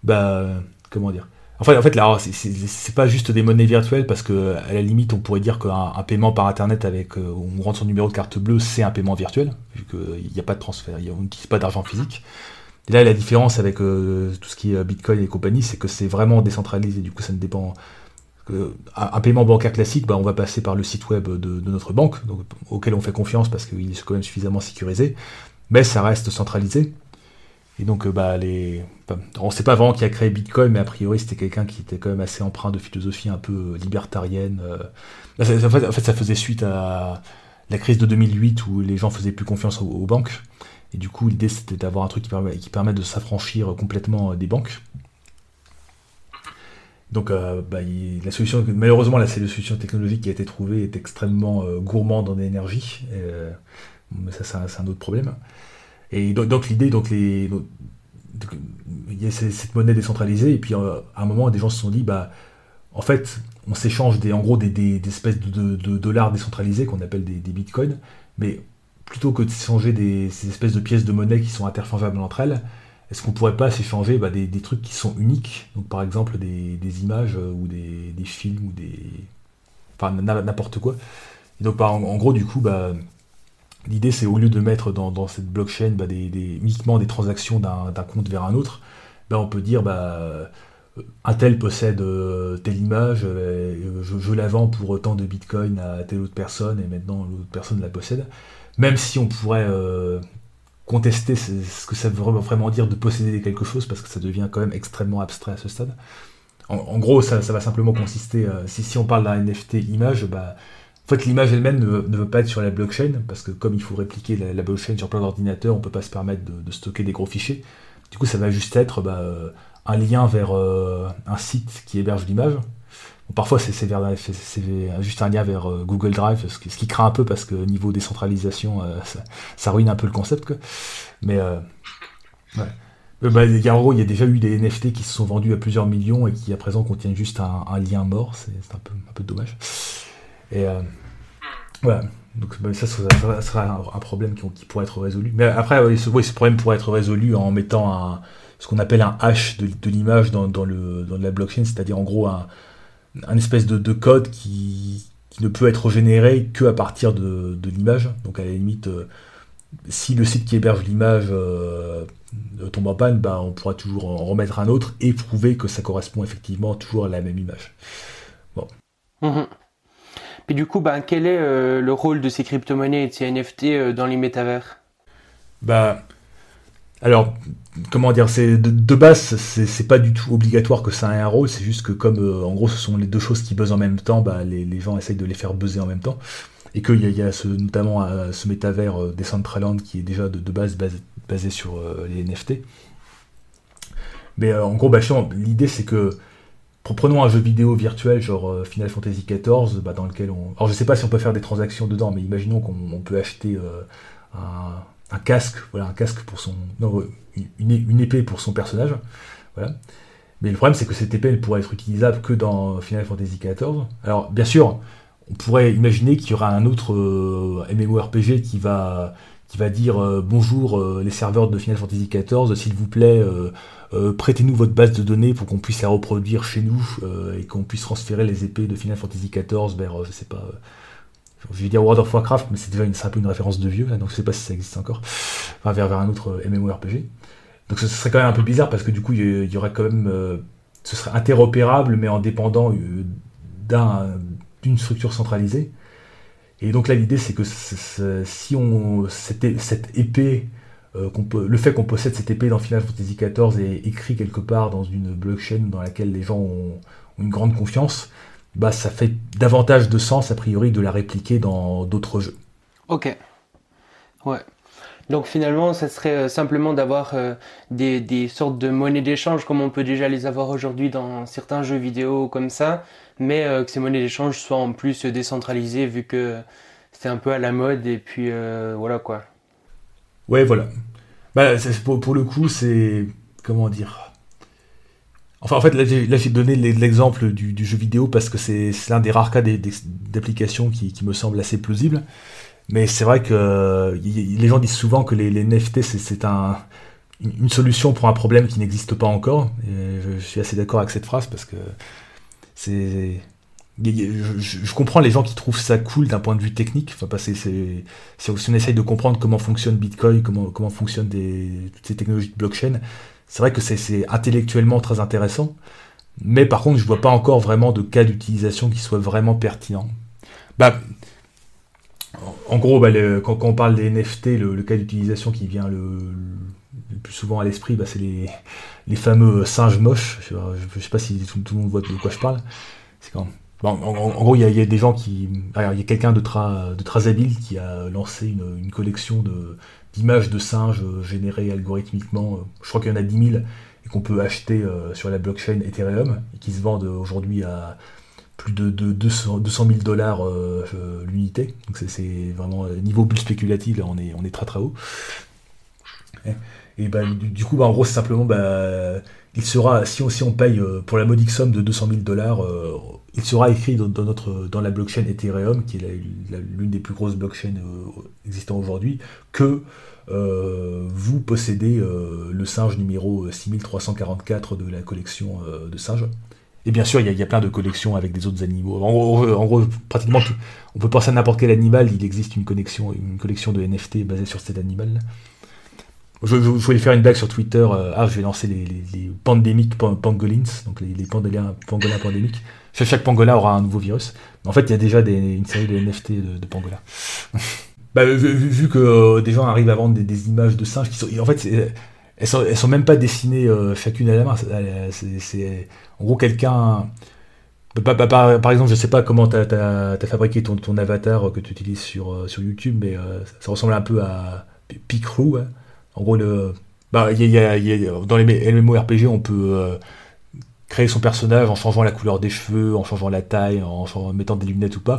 Bah, comment dire? En fait, là, c'est pas juste des monnaies virtuelles parce que, à la limite, on pourrait dire qu'un paiement par internet avec, euh, on rentre son numéro de carte bleue, c'est un paiement virtuel, vu qu'il n'y a pas de transfert, n'y a pas d'argent physique. Et là, la différence avec euh, tout ce qui est Bitcoin et compagnie, c'est que c'est vraiment décentralisé, du coup, ça ne dépend un paiement bancaire classique, bah, on va passer par le site web de, notre banque, auquel on fait confiance parce qu'il est quand même suffisamment sécurisé, mais ça reste centralisé. Et donc, bah, les... on ne sait pas vraiment qui a créé Bitcoin, mais a priori, c'était quelqu'un qui était quand même assez empreint de philosophie un peu libertarienne. Euh. En fait, ça faisait suite à la crise de 2008 où les gens faisaient plus confiance aux, banques. Et du coup, l'idée, c'était d'avoir un truc qui permet de s'affranchir complètement des banques. Donc, euh, bah, la solution, malheureusement, la solution technologique qui a été trouvée est extrêmement euh, gourmande en énergie. Euh, mais ça, c'est un, autre problème. Et donc, l'idée, donc les, il y a cette monnaie décentralisée, et puis à un moment, des gens se sont dit, bah, en fait, on s'échange des, en gros des, espèces de, dollars décentralisés qu'on appelle des, bitcoins, mais plutôt que de changer des, ces espèces de pièces de monnaie qui sont interchangeables entre elles, est-ce qu'on pourrait pas s'échanger bah, des, trucs qui sont uniques? Donc par exemple des, images euh, ou des, films ou des. Enfin n'importe quoi. Donc en, gros du coup, bah, l'idée c'est au lieu de mettre dans, cette blockchain bah, uniquement des transactions d'un compte vers un autre, bah, on peut dire bah un tel possède euh, telle image, euh, je, la vends pour tant de bitcoin à telle autre personne et maintenant l'autre personne la possède. Même si on pourrait euh, contester ce que ça veut vraiment dire de posséder quelque chose parce que ça devient quand même extrêmement abstrait à ce stade. En, gros, ça, va simplement consister, si, si on parle d'un NFT image, bah, en fait l'image elle-même ne, veut pas être sur la blockchain parce que comme il faut répliquer la, blockchain sur plein d'ordinateurs, on peut pas se permettre de, stocker des gros fichiers. Du coup, ça va juste être bah, un lien vers euh, un site qui héberge l'image. Parfois, c'est juste un lien vers euh, Google Drive, ce qui, craint un peu parce que niveau décentralisation, euh, ça, ruine un peu le concept. Mais ouais. Bah, il y a déjà eu des NFT qui se sont vendus à plusieurs millions et qui à présent contiennent juste un, lien mort. C'est un peu, dommage. Et voilà. Donc bah, ça, ça, sera un, problème qui, pourrait être résolu. Mais après, ce, problème pourrait être résolu en mettant ce qu'on appelle un hash de, l'image dans, dans la blockchain, c'est-à-dire en gros un, espèce de, code qui, ne peut être généré que à partir de, l'image. Donc à la limite, euh, si le site qui héberge l'image euh, tombe en panne, bah, on pourra toujours en remettre un autre et prouver que ça correspond effectivement toujours à la même image. Bon. Mhm. Et du coup, bah, quel est euh, le rôle de ces crypto-monnaies et de ces NFT dans les métavers? Bah, alors, comment dire, c'est de, base, c'est pas du tout obligatoire que ça ait un rôle, c'est juste que comme euh, en gros ce sont les deux choses qui buzzent en même temps, bah, les, gens essayent de les faire buzzer en même temps. Et qu'il y a, y notamment euh, ce métavers euh, Decentraland qui est déjà de, base basé, sur les NFT. Mais en gros, bah, l'idée c'est que prenons un jeu vidéo virtuel genre Final Fantasy XIV, bah, dans lequel on. Alors je sais pas si on peut faire des transactions dedans, mais imaginons qu'on peut acheter un un casque, voilà, un casque pour son. Non, une, épée pour son personnage. Voilà. Mais le problème, c'est que cette épée, elle pourrait être utilisable que dans Final Fantasy XIV. Alors, bien sûr, on pourrait imaginer qu'il y aura un autre euh, MMORPG qui va, qui va dire euh, bonjour euh, les serveurs de Final Fantasy XIV, s'il vous plaît, prêtez-nous votre base de données pour qu'on puisse la reproduire chez nous et qu'on puisse transférer les épées de Final Fantasy XIV vers, je sais pas, je vais dire World of Warcraft, mais c'est déjà une, un peu une référence de vieux, donc je sais pas si ça existe encore, enfin, vers, vers un autre euh, MMORPG. Donc ce serait quand même un peu bizarre parce que du coup il y aurait quand même, euh, ce serait interopérable mais en dépendant euh, d'une structure centralisée. Et donc là l'idée c'est que si on cette, cette épée, le fait qu'on possède cette épée dans Final Fantasy XIV est écrit quelque part dans une blockchain dans laquelle les gens ont une grande confiance, bah, ça fait davantage de sens a priori de la répliquer dans d'autres jeux. Ok. Ouais. Donc finalement, ça serait euh, simplement d'avoir euh, des, des, sortes de monnaies d'échange comme on peut déjà les avoir aujourd'hui dans certains jeux vidéo comme ça, mais euh, que ces monnaies d'échange soient en plus décentralisées vu que c'est un peu à la mode et puis voilà quoi. Ouais, voilà. Bah, pour, pour, le coup, c'est comment dire Enfin, en fait, là, j'ai donné l'exemple du, jeu vidéo parce que c'est l'un des rares cas d'application qui, me semble assez plausible. Mais c'est vrai que les gens disent souvent que les, NFT, c'est un, une solution pour un problème qui n'existe pas encore. Je, suis assez d'accord avec cette phrase parce que c'est. Je, comprends les gens qui trouvent ça cool d'un point de vue technique. Enfin, parce que si on essaye de comprendre comment fonctionne Bitcoin, comment fonctionnent toutes ces technologies de blockchain, c'est vrai que c'est intellectuellement très intéressant, mais par contre, je vois pas encore vraiment de cas d'utilisation qui soit vraiment pertinent. Bah, en gros, bah, quand, on parle des NFT, le, cas d'utilisation qui vient le, plus souvent à l'esprit, bah, c'est les, fameux singes moches. Je, ne sais pas si tout, le monde voit de quoi je parle. en, gros, il y, a des gens qui. Il y a quelqu'un de, de, très habile qui a lancé une collection de, d'images de singes euh, générées algorithmiquement. Euh, je crois qu'il y en a 10 000 et qu'on peut acheter euh, sur la blockchain Ethereum et qui se vendent aujourd'hui à plus de, 200, 000 dollars l'unité. Donc c'est vraiment niveau bulle spéculative, on est, on est très très haut. Et bah, du, coup, bah, en gros, simplement, bah, il sera, si on, si on paye pour la modique somme de 200 000 dollars, il sera écrit dans, notre, dans la blockchain Ethereum, qui est l'une des plus grosses blockchains existant aujourd'hui, que vous possédez le singe numéro 6344 de la collection de singes. Et bien sûr, il y, a, plein de collections avec des autres animaux. En gros, pratiquement tout. On peut penser à n'importe quel animal, il existe une, connexion, une collection de NFT basée sur cet animal. Je, voulais faire une blague sur Twitter. Euh, ah, je vais lancer les, les, pandémiques pangolins, donc les, les pangolins, pandémiques. Chaque, pangolin aura un nouveau virus. En fait, il y a déjà une série de NFT de, pangolins. bah, vu, que euh, des gens arrivent à vendre des, images de singes qui sont. En fait, elles sont, sont même pas dessinées euh, chacune à la main. C'est en gros quelqu'un. Par, exemple, je sais pas comment tu as, fabriqué ton, avatar que tu utilises sur, YouTube, mais ça, ressemble un peu à Picrew. Hein. En gros, bah, dans les MMORPG, on peut créer son personnage en changeant la couleur des cheveux, en changeant la taille, en, mettant des lunettes ou pas.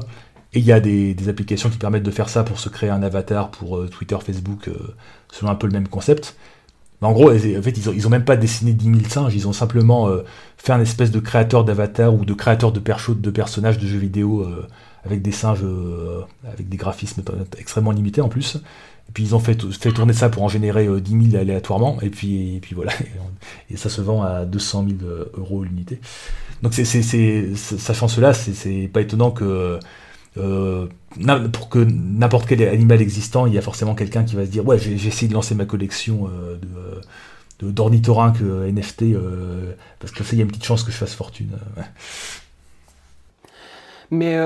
Et il y a des, applications qui permettent de faire ça pour se créer un avatar pour Twitter, Facebook, selon un peu le même concept. En gros, en fait, ils ont, même pas dessiné 10 000 singes, ils ont simplement euh, fait un espèce de créateur d'avatar ou de créateur de percho de personnages de jeux vidéo euh, avec des singes, euh, avec des graphismes extrêmement limités en plus. Et puis ils ont fait, tourner ça pour en générer 10 000 aléatoirement, et puis, voilà, et ça se vend à 200 000 euros l'unité. Donc sachant cela, c'est pas étonnant que euh, pour que n'importe quel animal existant, il y a forcément quelqu'un qui va se dire ouais j'ai essayé de lancer ma collection euh, de, euh, NFT parce que ça y a une petite chance que je fasse fortune. Mais,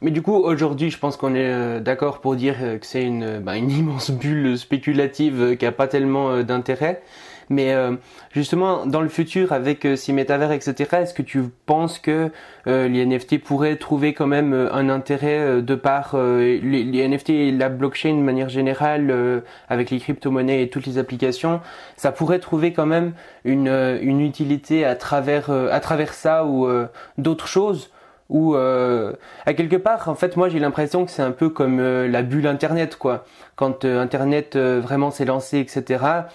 mais du coup, aujourd'hui, je pense qu'on est d'accord pour dire que c'est une, bah, une immense bulle spéculative qui n'a pas tellement d'intérêt. Mais euh, justement, dans le futur, avec euh, Symétavers, etc., est-ce que tu penses que euh, les NFT pourraient trouver quand même un intérêt de par les, NFT et la blockchain de manière générale, avec les crypto-monnaies et toutes les applications, ça pourrait trouver quand même une, une utilité à travers, à travers ça ou d'autres choses? Ou à quelque part en fait moi j'ai l'impression que c'est un peu comme la bulle internet quoi quand internet vraiment s'est lancé etc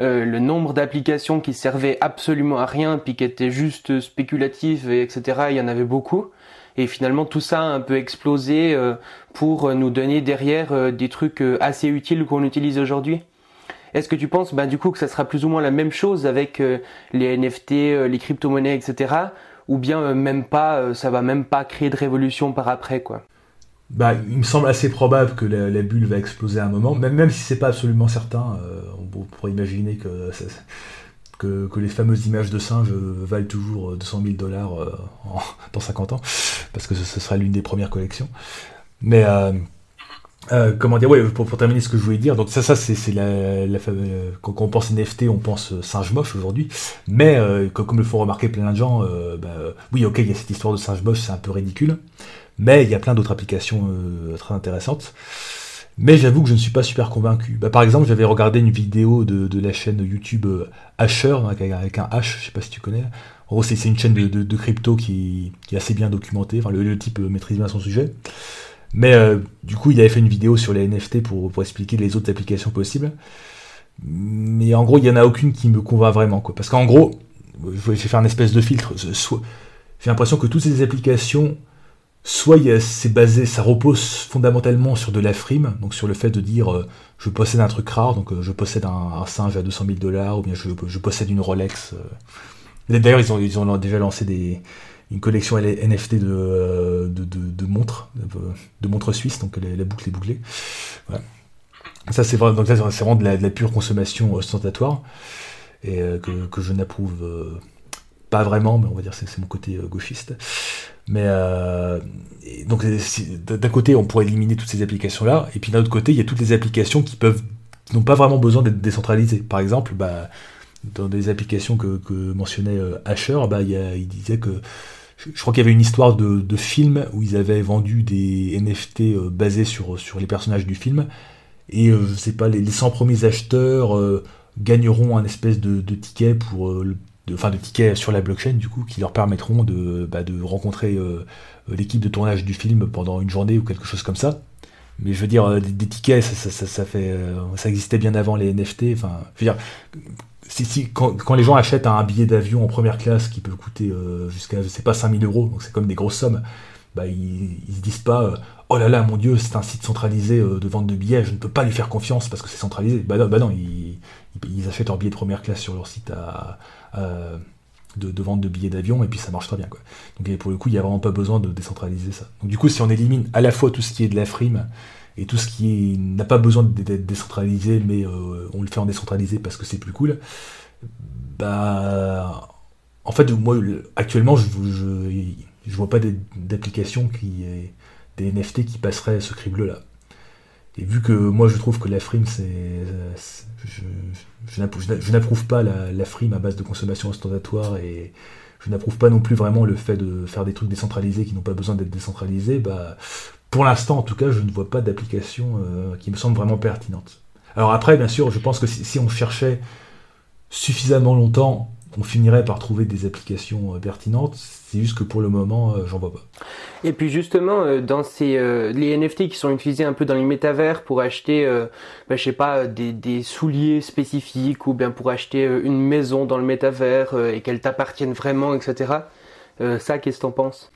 euh, le nombre d'applications qui servaient absolument à rien puis qui étaient juste spéculatives et etc. Il y en avait beaucoup. Et finalement tout ça a un peu explosé euh, pour nous donner derrière euh, des trucs assez utiles qu'on utilise aujourd'hui. Est-ce que tu penses bah, du coup que ça sera plus ou moins la même chose avec les NFT, les crypto-monnaies, etc. Ou bien même pas, ça va même pas créer de révolution par après quoi bah, il me semble assez probable que la, bulle va exploser à un moment, même, même si c'est pas absolument certain. Euh, on pourrait imaginer que, que, les fameuses images de singes valent toujours 200 000 dollars euh, dans 50 ans, parce que ce, sera l'une des premières collections. Mais euh, comment dire, ouais, pour, terminer ce que je voulais dire, donc ça, ça c'est la, la quand, on pense NFT, on pense singe moche aujourd'hui, mais comme, le font remarquer plein de gens, bah, oui, ok, il y a cette histoire de singe moche, c'est un peu ridicule. Mais il y a plein d'autres applications euh, très intéressantes. Mais j'avoue que je ne suis pas super convaincu. Bah, par exemple, j'avais regardé une vidéo de, la chaîne YouTube euh, Asher, avec, un H, je sais pas si tu connais. En gros, c'est une chaîne de, crypto qui, est assez bien documentée. Enfin, le, type euh, maîtrise bien son sujet. Mais du coup, il avait fait une vidéo sur les NFT pour, expliquer les autres applications possibles. Mais en gros, il n'y en a aucune qui me convainc vraiment. Parce qu'en gros, je vais faire un espèce de filtre. J'ai l'impression que toutes ces applications soit c'est basé, ça repose fondamentalement sur de la frime, donc sur le fait de dire euh, je possède un truc rare, donc euh, je possède un, singe à 200 000 dollars, ou bien je, possède une Rolex. Euh. D'ailleurs, ils ont déjà lancé des, une collection NFT de, de, de, montres, de, montres suisses, donc la, boucle est bouclée. Ça, c'est vraiment, vraiment de la, pure consommation ostentatoire, et que, que, je n'approuve pas vraiment, mais on va dire c'est mon côté gauchiste. Mais euh, donc d'un côté, on pourrait éliminer toutes ces applications-là, et puis d'un autre côté, il y a toutes les applications qui peuvent n'ont pas vraiment besoin d'être décentralisées. Par exemple, bah, dans des applications que, mentionnait euh, Asher, bah, il, disait que je, crois qu'il y avait une histoire de, de, film où ils avaient vendu des NFT euh, basés sur, sur les personnages du film, et je sais pas, les, 100 premiers acheteurs gagneront un espèce de, de ticket pour enfin, de tickets sur la blockchain du coup qui leur permettront de, bah, de rencontrer euh, l'équipe de tournage du film pendant une journée ou quelque chose comme ça. Mais je veux dire, des, tickets, ça, fait, ça existait bien avant les NFT. Enfin, je veux dire, si, quand, les gens achètent un billet d'avion en première classe qui peut coûter jusqu'à, je sais pas, 5000 euros, donc c'est comme des grosses sommes, bah, ils, ils se disent pas, oh là là, mon Dieu, c'est un site centralisé de vente de billets, je ne peux pas lui faire confiance parce que c'est centralisé. Bah non, bah non ils, ils, achètent leur billet de première classe sur leur site à de, vente de billets d'avion et puis ça marche très bien quoi. Donc pour le coup il n'y a vraiment pas besoin de décentraliser ça. Donc du coup si on élimine à la fois tout ce qui est de la frime et tout ce qui n'a pas besoin d'être décentralisé mais euh, on le fait en décentralisé parce que c'est plus cool, bah en fait moi actuellement je, je, vois pas d'application qui des NFT qui passeraient ce crible là. Et vu que moi je trouve que la frime c'est je, n'approuve pas la, frime à base de consommation ostentatoire et je n'approuve pas non plus vraiment le fait de faire des trucs décentralisés qui n'ont pas besoin d'être décentralisés. Bah, pour l'instant, en tout cas, je ne vois pas d'application euh, qui me semble vraiment pertinente. Alors après, bien sûr, je pense que si on cherchait suffisamment longtemps on finirait par trouver des applications euh, pertinentes. C'est juste que pour le moment, euh, j'en vois pas. Et puis justement, euh, dans ces les NFT qui sont utilisés un peu dans les métavers pour acheter, bah, je sais pas, des, souliers spécifiques ou bien pour acheter une maison dans le métavers et qu'elle t'appartienne vraiment, etc. ça, qu'est-ce que t'en penses?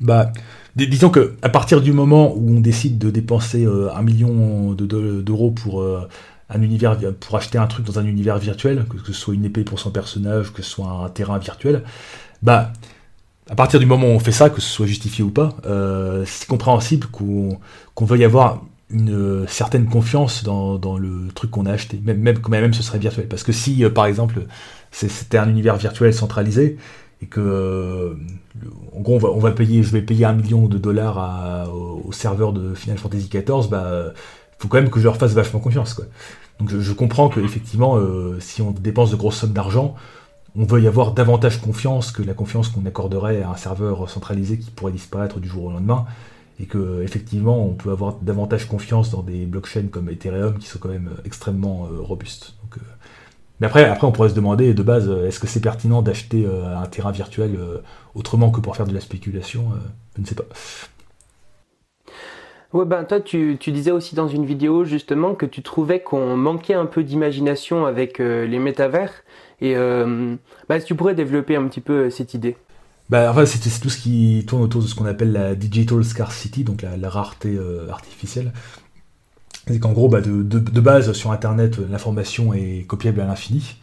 Bah, disons que à partir du moment où on décide de dépenser un million d'euros pour univers pour acheter un truc dans un univers virtuel, que ce soit une épée pour son personnage, que ce soit un terrain virtuel, bah à partir du moment où on fait ça, que ce soit justifié ou pas, euh, c'est compréhensible qu'on veuille avoir une certaine confiance dans, le truc qu'on a acheté, même, même, même ce serait virtuel. Parce que si, euh, par exemple, c'était un univers virtuel centralisé, et que, euh, en gros, on va, payer, je vais payer un million de dollars au, serveur de Final Fantasy XIV, bah, faut quand même que je leur fasse vachement confiance, quoi. Donc je, comprends que effectivement, euh, si on dépense de grosses sommes d'argent, on veut y avoir davantage confiance que la confiance qu'on accorderait à un serveur centralisé qui pourrait disparaître du jour au lendemain, et que effectivement on peut avoir davantage confiance dans des blockchains comme Ethereum qui sont quand même euh, extrêmement euh, robustes. Mais après, après, on pourrait se demander de base, est-ce que c'est pertinent d'acheter un terrain virtuel autrement que pour faire de la spéculation Je ne sais pas. Ouais, ben toi, tu, tu, disais aussi dans une vidéo justement que tu trouvais qu'on manquait un peu d'imagination avec euh, les métavers. Et euh, bah, si tu pourrais développer un petit peu euh, cette idée bah, enfin, c'est tout ce qui tourne autour de ce qu'on appelle la digital scarcity, donc la, rareté artificielle. C'est qu'en gros, bah, de, de, base, sur Internet, l'information est copiable à l'infini.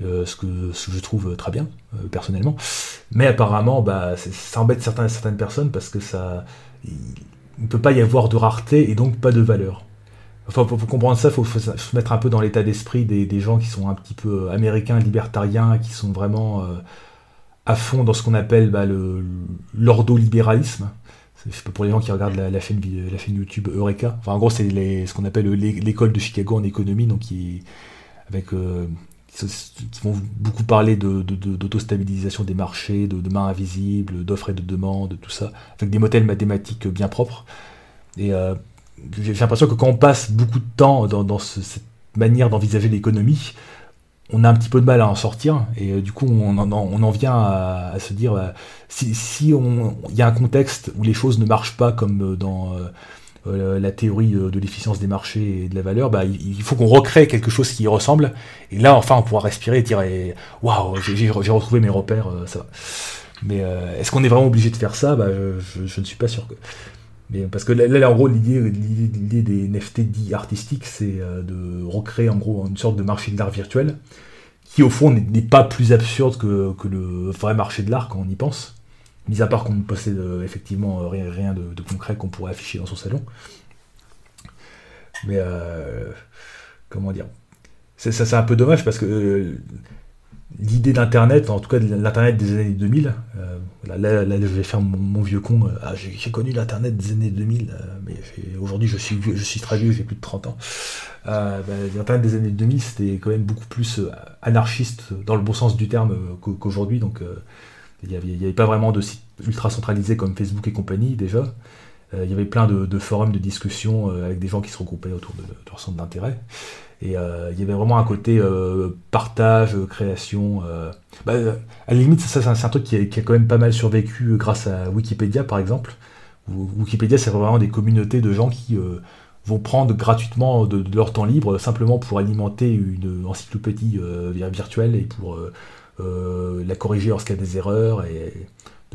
ce, que, ce, que, je trouve très bien, personnellement. Mais apparemment, bah, ça embête certaines, personnes parce que ça ne peut pas y avoir de rareté et donc pas de valeur. Enfin, pour, comprendre ça, il faut, se mettre un peu dans l'état d'esprit des, gens qui sont un petit peu euh, américains, libertariens, qui sont vraiment euh, à fond dans ce qu'on appelle bah, l'ordolibéralisme. Pour les gens qui regardent la, chaîne, YouTube Eureka. En gros, c'est ce qu'on appelle l'école de Chicago en économie, donc qui, avec euh, vont beaucoup parler d'autostabilisation de, des marchés, de, mains invisibles, d'offres et de demandes, tout ça, avec des modèles mathématiques bien propres. Et euh, j'ai l'impression que quand on passe beaucoup de temps dans, cette manière d'envisager l'économie, on a un petit peu de mal à en sortir, et euh, du coup on en, vient à, se dire, euh, si, il y a un contexte où les choses ne marchent pas comme dans euh, la théorie de, l'efficience des marchés et de la valeur, bah, il, faut qu'on recrée quelque chose qui y ressemble. Et là, enfin, on pourra respirer et dire Waouh, j'ai retrouvé mes repères, euh, ça va. Mais euh, est-ce qu'on est vraiment obligé de faire ça? Bah, je, ne suis pas sûr. Que... Parce que là, en gros, l'idée des NFT dits artistiques, c'est de recréer en gros une sorte de marché de l'art virtuel qui, au fond, n'est pas plus absurde que, le vrai marché de l'art quand on y pense mis à part qu'on ne possède euh, effectivement euh, rien, de, concret qu'on pourrait afficher dans son salon. Mais euh, comment dire? Ça, c'est un peu dommage parce que l'idée d'Internet, en tout cas de l'Internet des années 2000, là, je vais faire mon, vieux con, ah, j'ai connu l'Internet des années 2000, mais aujourd'hui je suis, je très vieux, j'ai plus de 30 ans. Bah, L'Internet des années 2000, c'était quand même beaucoup plus anarchiste dans le bon sens du terme qu'aujourd'hui, donc il n'y avait, pas vraiment de sites ultra centralisés comme Facebook et compagnie déjà. Euh, il y avait plein de, forums de discussion euh, avec des gens qui se regroupaient autour de, leur centre d'intérêt. Et euh, il y avait vraiment un côté partage, création. Bah, à la limite, ça, c'est un truc qui a, qui a, quand même pas mal survécu grâce à Wikipédia, par exemple, Wikipédia, c'est vraiment des communautés de gens qui vont prendre gratuitement de, leur temps libre simplement pour alimenter une encyclopédie virtuelle et pour la corriger lorsqu'il y a des erreurs et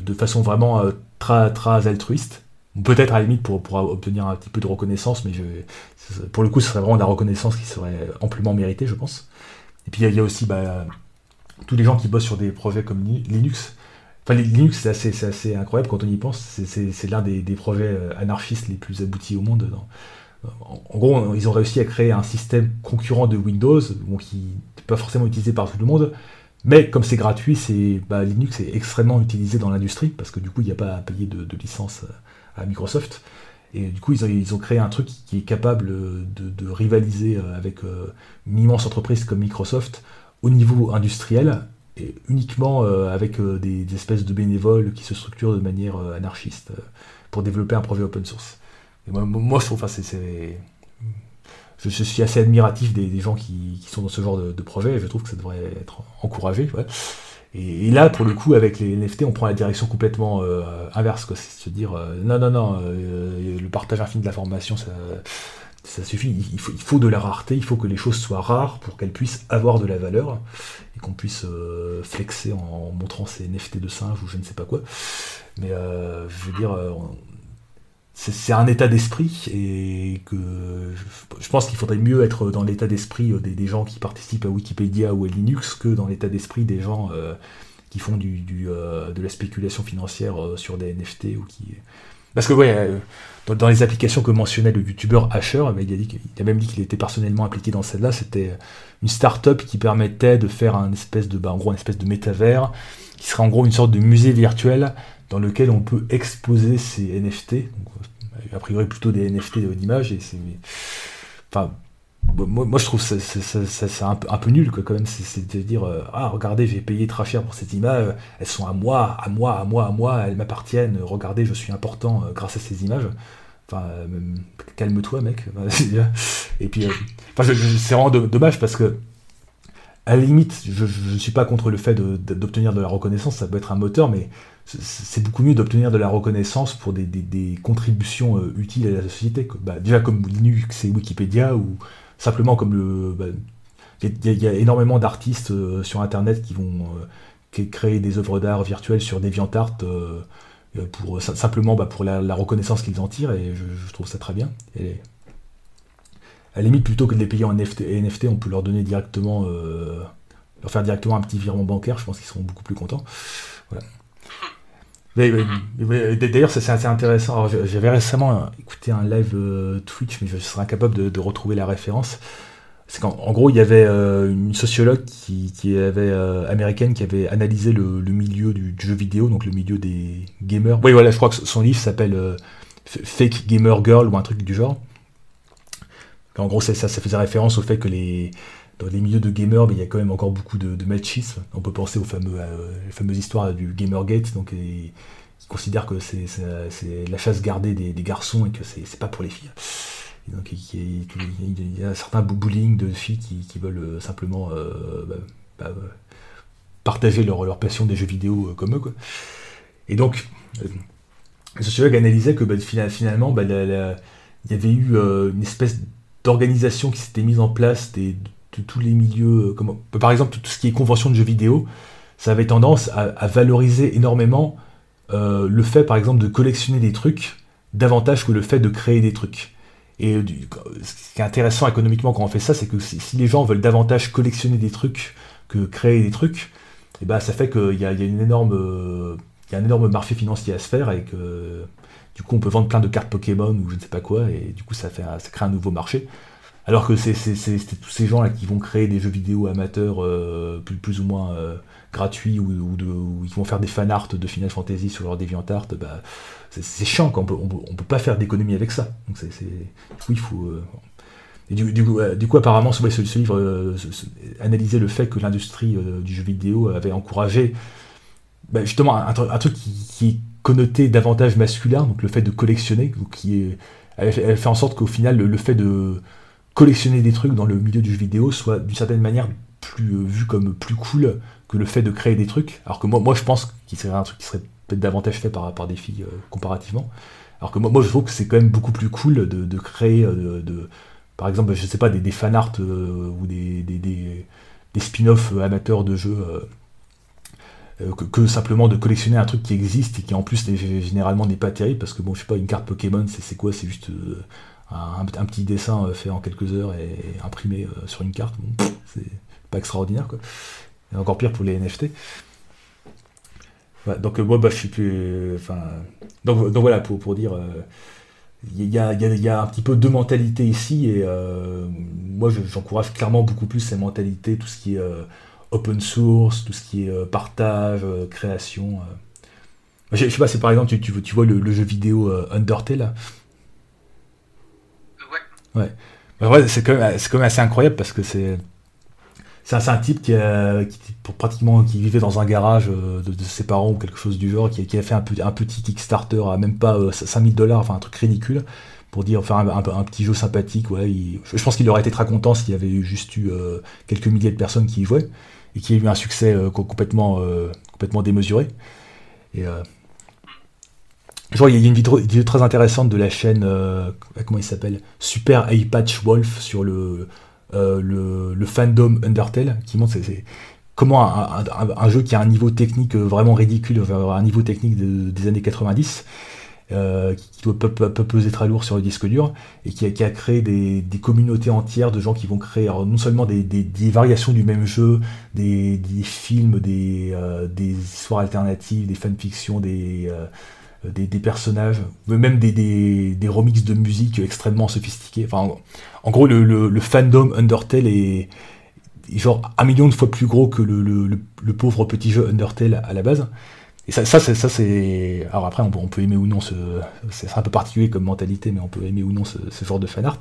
de, façon vraiment très, très altruiste. Peut-être à la limite pour, pour, obtenir un petit peu de reconnaissance, mais je, pour le coup, ce serait vraiment de la reconnaissance qui serait amplement méritée, je pense. Et puis il y, a aussi bah, tous les gens qui bossent sur des projets comme Linux. Enfin, Linux, c'est assez, assez, incroyable quand on y pense. C'est l'un des, projets euh, anarchistes les plus aboutis au monde. En, gros, ils ont réussi à créer un système concurrent de Windows, qui n'est pas forcément utilisé par tout le monde, mais comme c'est gratuit, c'est bah, Linux est extrêmement utilisé dans l'industrie, parce que du coup, il n'y a pas à payer de, licence à Microsoft. Et du coup, ils ont, créé un truc qui est capable de, rivaliser euh, avec euh, une immense entreprise comme Microsoft au niveau industriel, et uniquement euh, avec des, espèces de bénévoles qui se structurent de manière anarchiste pour développer un projet open source. Moi, je trouve, enfin, c'est, je, suis assez admiratif des, gens qui, sont dans ce genre de, projet, et je trouve que ça devrait être encouragé. Et, là, pour le coup, avec les NFT, on prend la direction complètement euh, inverse. C'est se dire, euh, non, non, non, euh, le partage infini de l'information, ça, ça suffit. Il faut, il faut, de la rareté, il faut que les choses soient rares pour qu'elles puissent avoir de la valeur et qu'on puisse flexer en, montrant ces NFT de singe ou je ne sais pas quoi. Mais je veux dire, c'est un état d'esprit et que je pense qu'il faudrait mieux être dans l'état d'esprit euh, des, gens qui participent à Wikipédia ou à Linux que dans l'état d'esprit des gens euh, qui font du, euh, de la spéculation financière sur des NFT ou qui parce que ouais dans, les applications que mentionnait le youtubeur Asher il a, dit il a même dit qu'il était personnellement impliqué dans celle-là. C'était une start-up qui permettait de faire un espèce de bah, en gros une espèce de métavers qui serait en gros une sorte de musée virtuel dans lequel on peut exposer ces NFT, a priori plutôt des NFT d'images, et c'est. Enfin, moi, je trouve ça, un, peu nul, quoi, quand même. C'est de dire euh, Ah, regardez, j'ai payé très cher pour cette image, elles sont à moi, à moi, à moi, à moi, elles m'appartiennent, regardez, je suis important euh, grâce à ces images. Enfin, euh, calme-toi, mec. et puis, c'est vraiment dommage parce que à la limite, je ne suis pas contre le fait d'obtenir de, la reconnaissance, ça peut être un moteur, mais c'est beaucoup mieux d'obtenir de la reconnaissance pour des, contributions euh, utiles à la société. Bah, déjà comme Linux et Wikipédia, ou simplement comme le... Bah, il y, a énormément d'artistes euh, sur Internet qui vont euh, créer des œuvres d'art virtuelles sur DeviantArt pour, simplement bah, pour la, reconnaissance qu'ils en tirent, et je, trouve ça très bien. Et, à la limite, plutôt que de les payer en NFT, on peut leur donner directement, leur faire directement un petit virement bancaire, je pense qu'ils seront beaucoup plus contents. Voilà. D'ailleurs, c'est assez intéressant. J'avais récemment écouté un live euh, Twitch, mais je serais incapable de, retrouver la référence. C'est qu'en gros, il y avait euh, une sociologue qui, avait euh, américaine qui avait analysé le, milieu du, jeu vidéo, donc le milieu des gamers. Oui, voilà, je crois que son livre s'appelle Fake Gamer Girl ou un truc du genre. En gros, ça, ça faisait référence au fait que les, les milieux de gamers, il y a quand même encore beaucoup de, machisme. On peut penser aux euh, fameuses histoires du Gamergate, donc qui considère que c'est la chasse gardée des, garçons et que c'est pas pour les filles. donc il y, a un certain bullying de filles qui, veulent euh, simplement euh, bah, bah, partager leur, passion des jeux vidéo comme eux. Et donc, le sociologue analysait que bah, finalement, il y avait eu une espèce d'organisation qui s'était mise en place des, de tous les milieux, euh, comme, par exemple tout ce qui est convention de jeux vidéo, ça avait tendance à, valoriser énormément euh, le fait par exemple de collectionner des trucs davantage que le fait de créer des trucs. Et euh, ce qui est intéressant économiquement quand on fait ça, c'est que si, les gens veulent davantage collectionner des trucs que créer des trucs, et eh ben ça fait qu'il y, a, y un énorme marché financier à se faire et que du coup on peut vendre plein de cartes Pokémon ou je ne sais pas quoi et du coup ça, fait, ça crée un nouveau marché. Alors que c'est tous ces gens-là qui vont créer des jeux vidéo amateurs euh, plus, ou moins euh, gratuits ou, ou, qui vont faire des fan art de Final Fantasy sur leur DeviantArt, bah, c'est chiant, qu'on peut, on peut, pas faire d'économie avec ça. Donc c'est, du coup, il faut. Euh, et du, du, coup, apparemment, ce, ce livre analysait le fait que l'industrie du jeu vidéo avait encouragé bah, justement un, truc qui, est connoté davantage masculin, donc le fait de collectionner, qui est, fait en sorte qu'au final, le fait de collectionner des trucs dans le milieu du jeu vidéo soit d'une certaine manière plus euh, vu comme plus cool que le fait de créer des trucs. Alors que moi, moi je pense qu'il serait un truc qui serait peut-être davantage fait par, par des filles euh, comparativement. Alors que moi, moi je trouve que c'est quand même beaucoup plus cool de, créer, de, par exemple, je sais pas, des, des fan ou des, des, spin-offs amateurs de jeux euh, que, simplement de collectionner un truc qui existe et qui en plus généralement n'est pas terrible parce que bon je sais pas une carte Pokémon c'est quoi? C'est juste euh, un, petit dessin euh, fait en quelques heures et imprimé sur une carte c'est pas extraordinaire quoi et encore pire pour les NFT donc moi bah, je suis plus enfin donc, donc voilà pour, pour dire il y, a, y, a, un petit peu deux mentalités ici et moi j'encourage clairement beaucoup plus ces mentalités tout ce qui est open source, tout ce qui est euh, partage, euh, création. Euh. Je, sais pas, c'est par exemple, tu vois le, jeu vidéo Undertale. Ouais. Ouais. c'est quand, quand, même assez incroyable parce que c'est. C'est un, type qui, a, qui, pour pratiquement qui vivait dans un garage de, ses parents ou quelque chose du genre, qui, a fait un, un, petit Kickstarter à même pas 5000 dollars, enfin un truc ridicule, pour dire faire un, petit jeu sympathique. Ouais, je, pense qu'il aurait été très content s'il y avait juste eu quelques milliers de personnes qui y jouaient et qui a eu un succès euh, complètement, euh, complètement démesuré. Et, euh, vois, il y a une vidéo, très intéressante de la chaîne, comment il s'appelle? Super Eye Patch Wolf sur le, le, fandom Undertale, qui montre comment un, jeu qui a un niveau technique vraiment ridicule, un niveau technique des années 90, euh, qui doit pas, peser très lourd sur le disque dur, et qui a, créé des, communautés entières de gens qui vont créer non seulement des, variations du même jeu, des, films, euh, des, histoires alternatives, des fanfictions, des, des, personnages, même des, remixes de musique extrêmement sophistiqués. Enfin, en, gros, le, fandom Undertale est, genre un million de fois plus gros que le pauvre petit jeu Undertale à la base. Et ça, ça ça c'est. Alors après, on peut, aimer ou non ce. C'est un peu particulier comme mentalité, mais on peut aimer ou non ce, genre de fan art.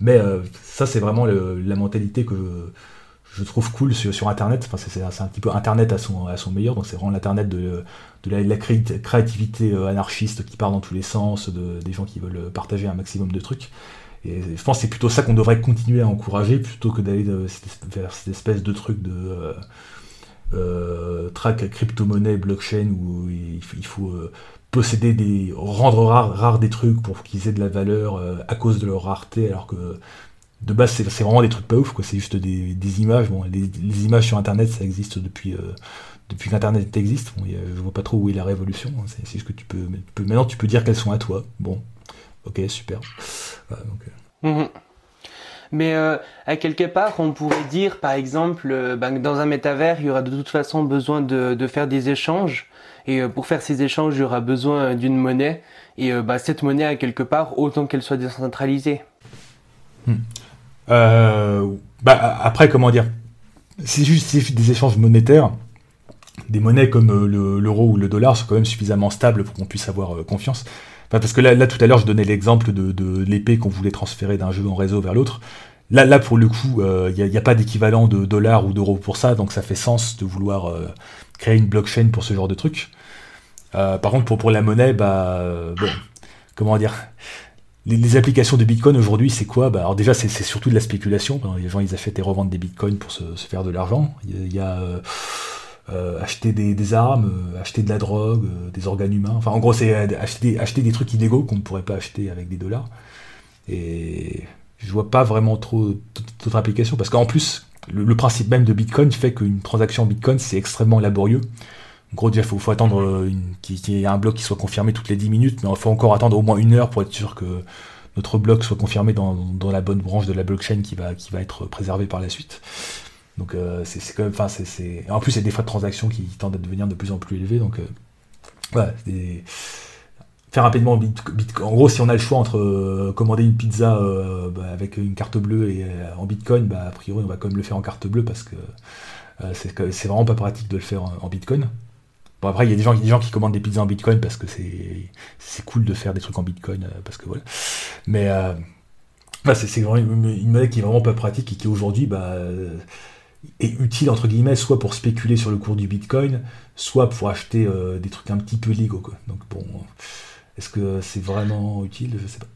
Mais euh, ça, c'est vraiment la mentalité que trouve cool sur, Internet. Enfin, c'est, un petit peu Internet à son, meilleur. Donc c'est vraiment l'Internet de, la, créativité euh, anarchiste qui part dans tous les sens, de, des gens qui veulent partager un maximum de trucs. Et je pense que c'est plutôt ça qu'on devrait continuer à encourager plutôt que d'aller vers cette espèce de truc de. Euh, euh, track crypto-monnaie, blockchain, où il, faut euh, posséder des. rendre rares rare des trucs pour qu'ils aient de la valeur euh, à cause de leur rareté, alors que de base c'est vraiment des trucs pas ouf, quoi. C'est juste des, images. Bon, les, images sur internet ça existe depuis. depuis qu'Internet existe, bon, je vois pas trop où est la révolution. Hein. C'est juste que tu peux, maintenant tu peux dire qu'elles sont à toi. Bon, ok, super. Mhm. Mais euh, à quelque part, on pourrait dire, par exemple, euh, ben, dans un métavers, il y aura de toute façon besoin de, de faire des échanges. Et euh, pour faire ces échanges, il y aura besoin d'une monnaie. Et bah, cette monnaie, à quelque part, autant qu'elle soit décentralisée. Hmm. bah, après, comment dire C'est juste des échanges monétaires. Des monnaies comme l'euro ou le dollar sont quand même suffisamment stables pour qu'on puisse avoir confiance parce que là, tout à l'heure, je donnais l'exemple de, l'épée qu'on voulait transférer d'un jeu en réseau vers l'autre. Là, là, pour le coup, il euh, n'y a, pas d'équivalent de dollars ou d'euros pour ça, donc ça fait sens de vouloir euh, créer une blockchain pour ce genre de truc. Euh, par contre, pour, pour la monnaie, bah, bon, comment dire les, applications de Bitcoin aujourd'hui, c'est quoi? Bah, Alors déjà, c'est surtout de la spéculation. Les gens, ils achètent et revendent des Bitcoins pour se, faire de l'argent. Il y a euh, acheter des, armes, euh, acheter de la drogue, euh, des organes humains. Enfin, en gros, c'est acheter, des trucs illégaux qu'on ne pourrait pas acheter avec des dollars. Et je vois pas vraiment trop d'autres applications parce qu'en plus, le, principe même de Bitcoin fait qu'une transaction Bitcoin c'est extrêmement laborieux. En gros, il faut, attendre qu'il y ait un bloc qui soit confirmé toutes les 10 minutes, mais il faut encore attendre au moins une heure pour être sûr que notre bloc soit confirmé dans, la bonne branche de la blockchain qui va, être préservée par la suite. Donc euh, c'est quand même, en plus il y a des frais de transaction qui tendent à devenir de plus en plus élevés. Donc euh, faire un paiement Bitcoin. En gros, si on a le choix entre euh, commander une pizza bah, avec une carte bleue et en Bitcoin, bah, a priori on va quand même le faire en carte bleue parce que c'est vraiment pas pratique de le faire en, Bitcoin. Bon après il y a des gens, des gens qui commandent des pizzas en Bitcoin parce que c'est cool de faire des trucs en Bitcoin parce que voilà. Mais c'est vraiment une, monnaie qui est vraiment pas pratique et qui aujourd'hui bah, est utile entre guillemets soit pour spéculer sur le cours du Bitcoin, soit pour acheter euh, des trucs un petit peu légaux. Donc bon, est-ce que c'est vraiment utile? Je sais pas.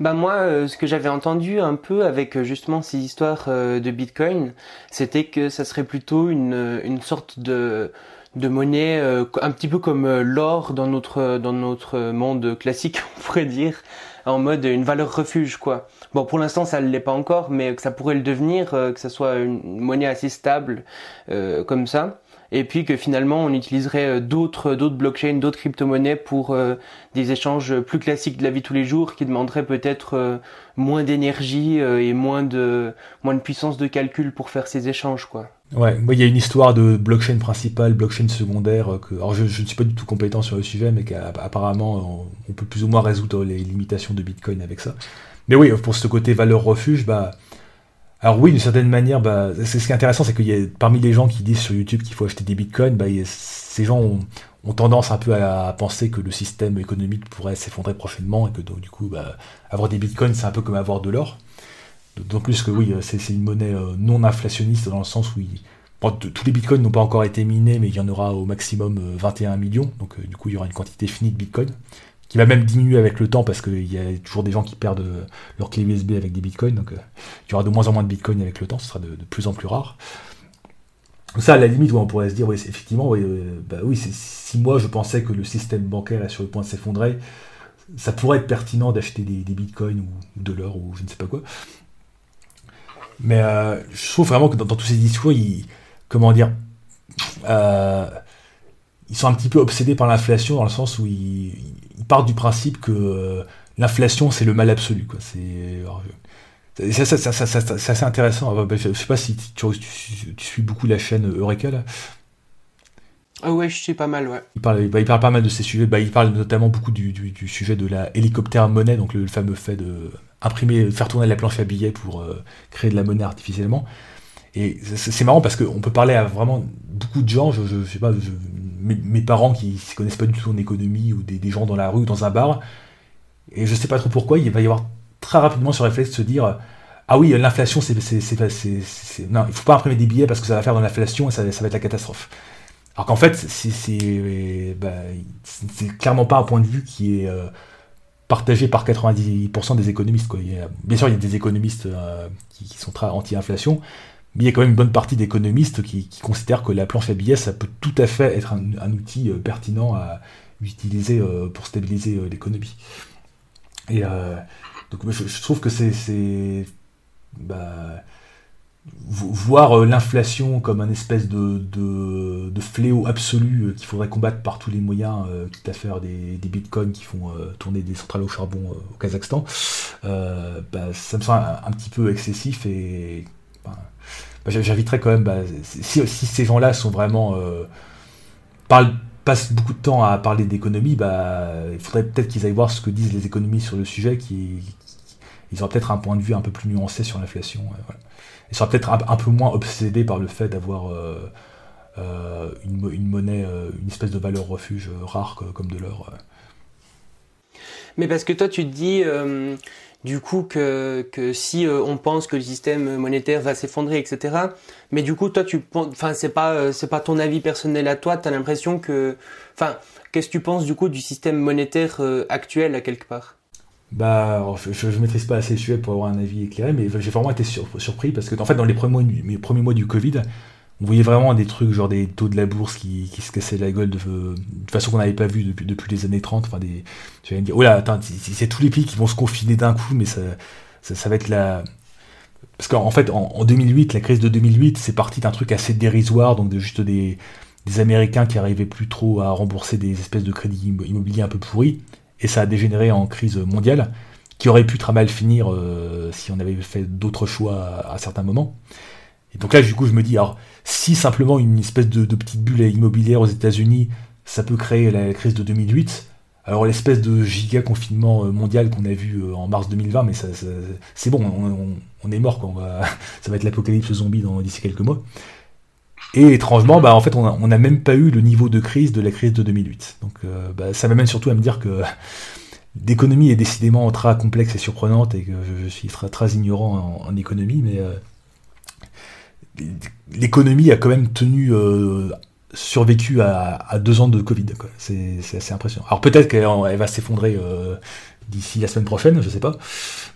Bah moi, euh, ce que j'avais entendu un peu avec euh, justement ces histoires de Bitcoin, c'était que ça serait plutôt une, une sorte de de monnaie un petit peu comme l'or dans notre dans notre monde classique, on pourrait dire, en mode une valeur refuge quoi. Bon, pour l'instant ça ne l'est pas encore, mais que ça pourrait le devenir, que ça soit une monnaie assez stable comme ça et puis que finalement on utiliserait euh, d'autres d'autres blockchains, d'autres crypto-monnaies pour euh, des échanges plus classiques de la vie tous les jours qui demanderaient peut-être euh, moins d'énergie et moins de moins de puissance de calcul pour faire ces échanges quoi. Ouais, il y a une histoire de blockchain principale, blockchain secondaire. Que, alors je, ne suis pas du tout compétent sur le sujet, mais qu'apparemment on, peut plus ou moins résoudre les limitations de Bitcoin avec ça. Mais oui, pour ce côté valeur refuge, bah alors oui, d'une certaine manière, bah, c'est ce qui est intéressant, c'est qu'il y a parmi les gens qui disent sur YouTube qu'il faut acheter des bitcoins, bah, ces gens ont, tendance un peu à, penser que le système économique pourrait s'effondrer prochainement et que donc du coup, bah, avoir des bitcoins, c'est un peu comme avoir de l'or. D'autant plus que oui, c'est une monnaie euh, non inflationniste dans le sens où tous les bitcoins n'ont pas encore été minés, mais il y en aura au maximum 21 euh, millions, donc euh, du coup il y aura une quantité finie de bitcoins qui va même diminuer avec le temps parce qu'il y a toujours des gens qui perdent leur clé USB avec des bitcoins, donc il y aura de moins en moins de bitcoins avec le temps, ce sera de, plus en plus rare. Ça, à la limite, on pourrait se dire, oui, effectivement, oui, bah oui si moi je pensais que le système bancaire est sur le point de s'effondrer, ça pourrait être pertinent d'acheter des, bitcoins ou, de l'or ou je ne sais pas quoi. Mais je trouve vraiment que dans, tous ces discours, ils, comment dire, ils sont un petit peu obsédés par l'inflation dans le sens où ils, part du principe que euh, l'inflation, c'est le mal absolu. C'est assez intéressant. Je sais pas si tu, suis beaucoup la chaîne Eureka là. Ah ouais, je suis pas mal, ouais. Il parle, bah, il parle pas mal de ces sujets. Bah, il parle notamment beaucoup du, sujet de la hélicoptère monnaie, donc le, fameux fait de imprimer, faire tourner la planche à billets pour euh, créer de la monnaie artificiellement. Et c'est marrant parce qu'on peut parler à vraiment beaucoup de gens, je, sais pas, mes, parents qui ne connaissent pas du tout en économie ou des, gens dans la rue ou dans un bar, et je sais pas trop pourquoi, il va y avoir très rapidement ce réflexe de se dire Ah oui, l'inflation, c'est. Non, il faut pas imprimer des billets parce que ça va faire de l'inflation et ça va être la catastrophe. Alors qu'en fait, c'est bah, clairement pas un point de vue qui est euh, partagé par 90% des économistes. Bien sûr, il y a des économistes euh, qui, sont très anti-inflation, mais il y a quand même une bonne partie d'économistes qui, considèrent que la planche à billets, ça peut tout à fait être un, outil euh, pertinent à utiliser pour stabiliser l'économie. Et donc je, trouve que c'est bah, voir l'inflation comme un espèce de, de, fléau absolu qu'il faudrait combattre par tous les moyens, quitte à faire des, bitcoins qui font tourner des centrales au charbon au Kazakhstan, bah, ça me semble un, petit peu excessif et bah, j'inviterais quand même, bah, si, ces gens-là sont vraiment. Euh, passent beaucoup de temps à parler d'économie, bah, il faudrait peut-être qu'ils aillent voir ce que disent les économistes sur le sujet, qui, ils auraient peut-être un point de vue un peu plus nuancé sur l'inflation. Ils seraient peut-être un, peu moins obsédés par le fait d'avoir euh, euh, une, monnaie, une espèce de valeur refuge rare comme de l'or. Mais parce que toi, tu te dis, du coup que, si euh, on pense que le système monétaire va s'effondrer, etc. Mais du coup, toi, tu enfin, c'est pas, euh, pas ton avis personnel à toi. T'as l'impression que, enfin, qu'est-ce que tu penses du coup du système monétaire euh, actuel à quelque part? Bah, je, je, maîtrise pas assez le sujet pour avoir un avis éclairé, mais j'ai vraiment été surpris parce que fait, dans les premiers mois, du Covid, on voyait vraiment des trucs, genre des taux de la bourse qui, se cassaient la gueule de, façon qu'on n'avait pas vu depuis, depuis les années 30. Enfin, des, tu vas me dire, oh là, attends, c'est tous les pays qui vont se confiner d'un coup, mais ça, ça, va être la. Parce qu'en fait, en, 2008, la crise de 2008, c'est parti d'un truc assez dérisoire, donc de juste des, des Américains qui arrivaient plus trop à rembourser des espèces de crédits immobiliers un peu pourris, et ça a dégénéré en crise mondiale, qui aurait pu très mal finir euh, si on avait fait d'autres choix à, certains moments. Et donc là, du coup, je me dis, alors, si simplement une espèce de, petite bulle immobilière aux États-Unis, ça peut créer la crise de 2008, alors l'espèce de giga confinement euh, mondial qu'on a vu euh, en mars 2020, mais ça, c'est bon, on, est mort, quoi. va, ça va être l'apocalypse zombie d'ici quelques mois. Et étrangement, bah, en fait, on n'a même pas eu le niveau de crise de la crise de 2008. Donc euh, bah, ça m'amène surtout à me dire que l'économie est décidément très complexe et surprenante et que je, suis très, très ignorant en, économie, mais l'économie a quand même tenu euh, survécu à, deux ans de Covid. C'est assez impressionnant. Alors peut-être qu'elle va s'effondrer euh, d'ici la semaine prochaine, je sais pas.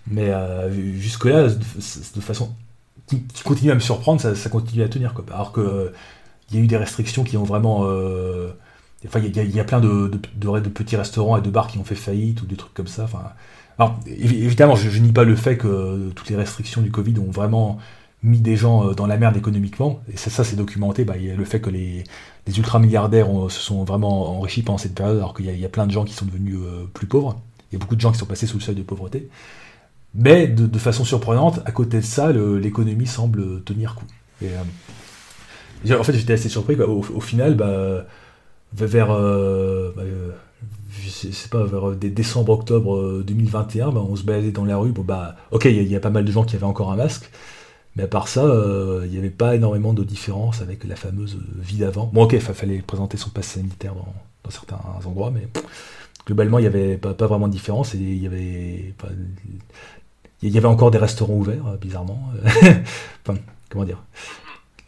Mais euh, jusque-là, de, façon qui, continue à me surprendre, ça, continue à tenir. Quoi. Alors que il y a eu des restrictions qui ont vraiment. enfin, il y, a, plein de, de, petits restaurants et de bars qui ont fait faillite ou des trucs comme ça. Enfin, alors, évidemment, je, je nie pas le fait que toutes les restrictions du Covid ont vraiment mis des gens dans la merde économiquement. Et ça, ça c'est documenté. Bah, il y a le fait que les, les ultra-milliardaires se sont vraiment enrichis pendant cette période, alors qu'il y, a plein de gens qui sont devenus plus pauvres. Il y a beaucoup de gens qui sont passés sous le seuil de pauvreté. Mais de, façon surprenante, à côté de ça, l'économie semble tenir coup. Et, euh, en fait, j'étais assez surpris. Au, final, bah, vers, euh, bah, euh, pas, vers décembre, octobre 2021, bah, on se baladait dans la rue. Bon, bah, ok, il y, a pas mal de gens qui avaient encore un masque. Mais à part ça, il n'y avait pas énormément de différence avec la fameuse vie d'avant. Bon, ok, il fallait présenter son passe sanitaire dans, certains endroits, mais globalement, il n'y avait pas, vraiment de différence. Et il y avait il y avait encore des restaurants ouverts, euh, bizarrement. enfin, comment dire?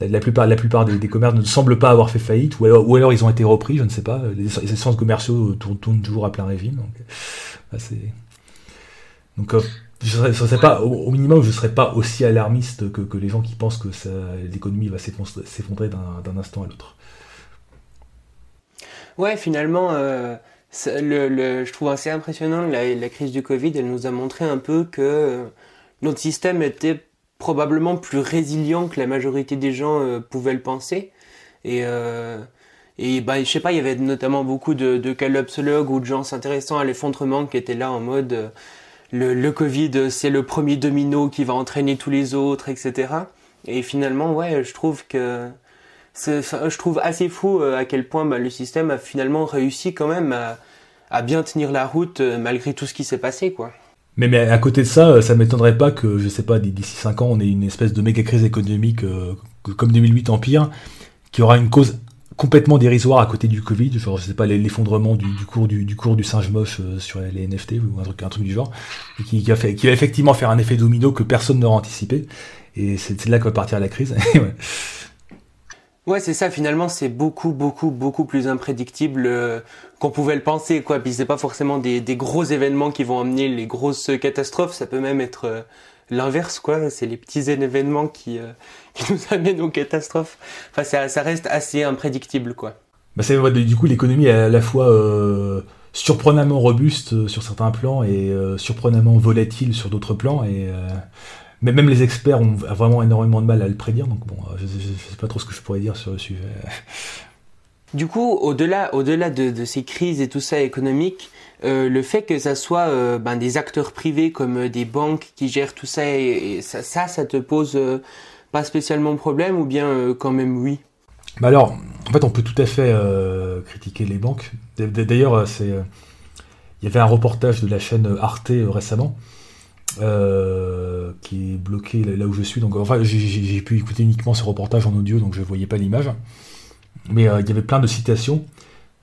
La, plupart, la plupart des, commerces ne semblent pas avoir fait faillite, ou alors, ils ont été repris, je ne sais pas. Les, centres commerciaux tournent, toujours à plein régime. Donc, euh, euh, je serais, pas, au, minimum, je ne serais pas aussi alarmiste que, les gens qui pensent que l'économie va s'effondrer d'un instant à l'autre. Ouais, finalement, je trouve assez impressionnant la, crise du Covid. Elle nous a montré un peu que euh, notre système était probablement plus résilient que la majorité des gens euh, pouvaient le penser. Et, euh, et bah, je sais pas, il y avait notamment beaucoup de, de calopsologues ou de gens s'intéressant à l'effondrement qui étaient là en mode euh, le, Covid, c'est le premier domino qui va entraîner tous les autres, etc. Et finalement, ouais, je trouve que je trouve assez fou à quel point bah, le système a finalement réussi quand même à, bien tenir la route euh, malgré tout ce qui s'est passé, quoi. Mais, mais à côté de ça, euh, ça m'étonnerait pas que, je sais pas, d'ici 5 ans, on ait une espèce de méga crise économique comme 2008 Empire, qui aura une cause complètement dérisoire à côté du Covid, genre je sais pas l'effondrement du, cours du, cours du singe moche sur les NFT ou un truc un truc du genre, qui, qui, fait, qui va effectivement faire un effet domino que personne n'aurait anticipé, et c'est là que va partir la crise. Ouais, c'est ça. Finalement, c'est beaucoup, beaucoup, beaucoup plus imprédictible euh, qu'on pouvait le penser, quoi. Puis c'est pas forcément des, gros événements qui vont amener les grosses catastrophes. Ça peut même être euh, l'inverse, quoi. C'est les petits événements qui, euh, nous amènent aux catastrophes. Enfin, ça, reste assez imprédictible, quoi. Bah, du coup l'économie est à la fois surprenamment robuste sur certains plans et surprenamment volatile sur d'autres plans mais même les experts ont vraiment énormément de mal à le prédire, donc bon, je ne sais pas trop ce que je pourrais dire sur le sujet. Du coup, au-delà, de, ces crises et tout ça économique, euh, le fait que ça soit euh, ben, des acteurs privés comme euh, des banques qui gèrent tout ça, ça, ça, te pose pas spécialement problème ou bien quand même oui? Bah alors, en fait, on peut tout à fait critiquer les banques. D'ailleurs, il y avait un reportage de la chaîne Arte récemment qui est bloqué là, où je suis. Donc, enfin, j'ai pu écouter uniquement ce reportage en audio, donc je ne voyais pas l'image. Mais euh, il y avait plein de citations.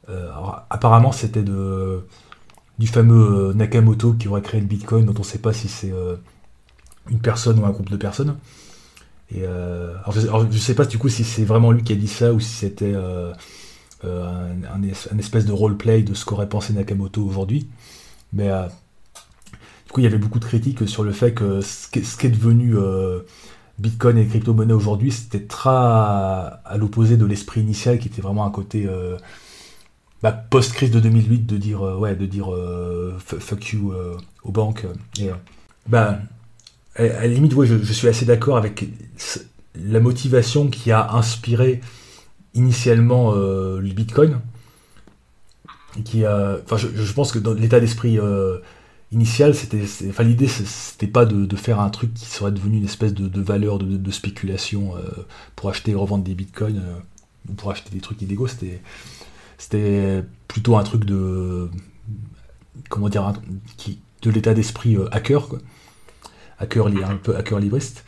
Euh, apparemment, c'était de du fameux Nakamoto qui aurait créé le Bitcoin, dont on ne sait pas si c'est une personne ou un groupe de personnes. Et je, ne sais pas du coup si c'est vraiment lui qui a dit ça ou si c'était un, espèce de roleplay de ce qu'aurait pensé Nakamoto aujourd'hui. Mais il y avait beaucoup de critiques sur le fait que ce qui est devenu euh, Bitcoin et crypto-monnaies aujourd'hui, c'était très à, l'opposé de l'esprit initial qui était vraiment un côté euh, bah, post-crise de 2008 de dire, euh, ouais, de dire fuck you aux banques. Et, bah, à, la limite, je, suis assez d'accord avec la motivation qui a inspiré initialement le Bitcoin. Qui enfin, je, pense que dans l'état d'esprit initial, c'était, enfin l'idée c'était pas de, faire un truc qui serait devenu une espèce de, valeur de, spéculation euh, pour acheter et revendre des bitcoins euh, ou pour acheter des trucs illégaux. C'était, plutôt un truc de comment dire, de l'état d'esprit euh, hacker, quoi. hacker un peu hacker libriste.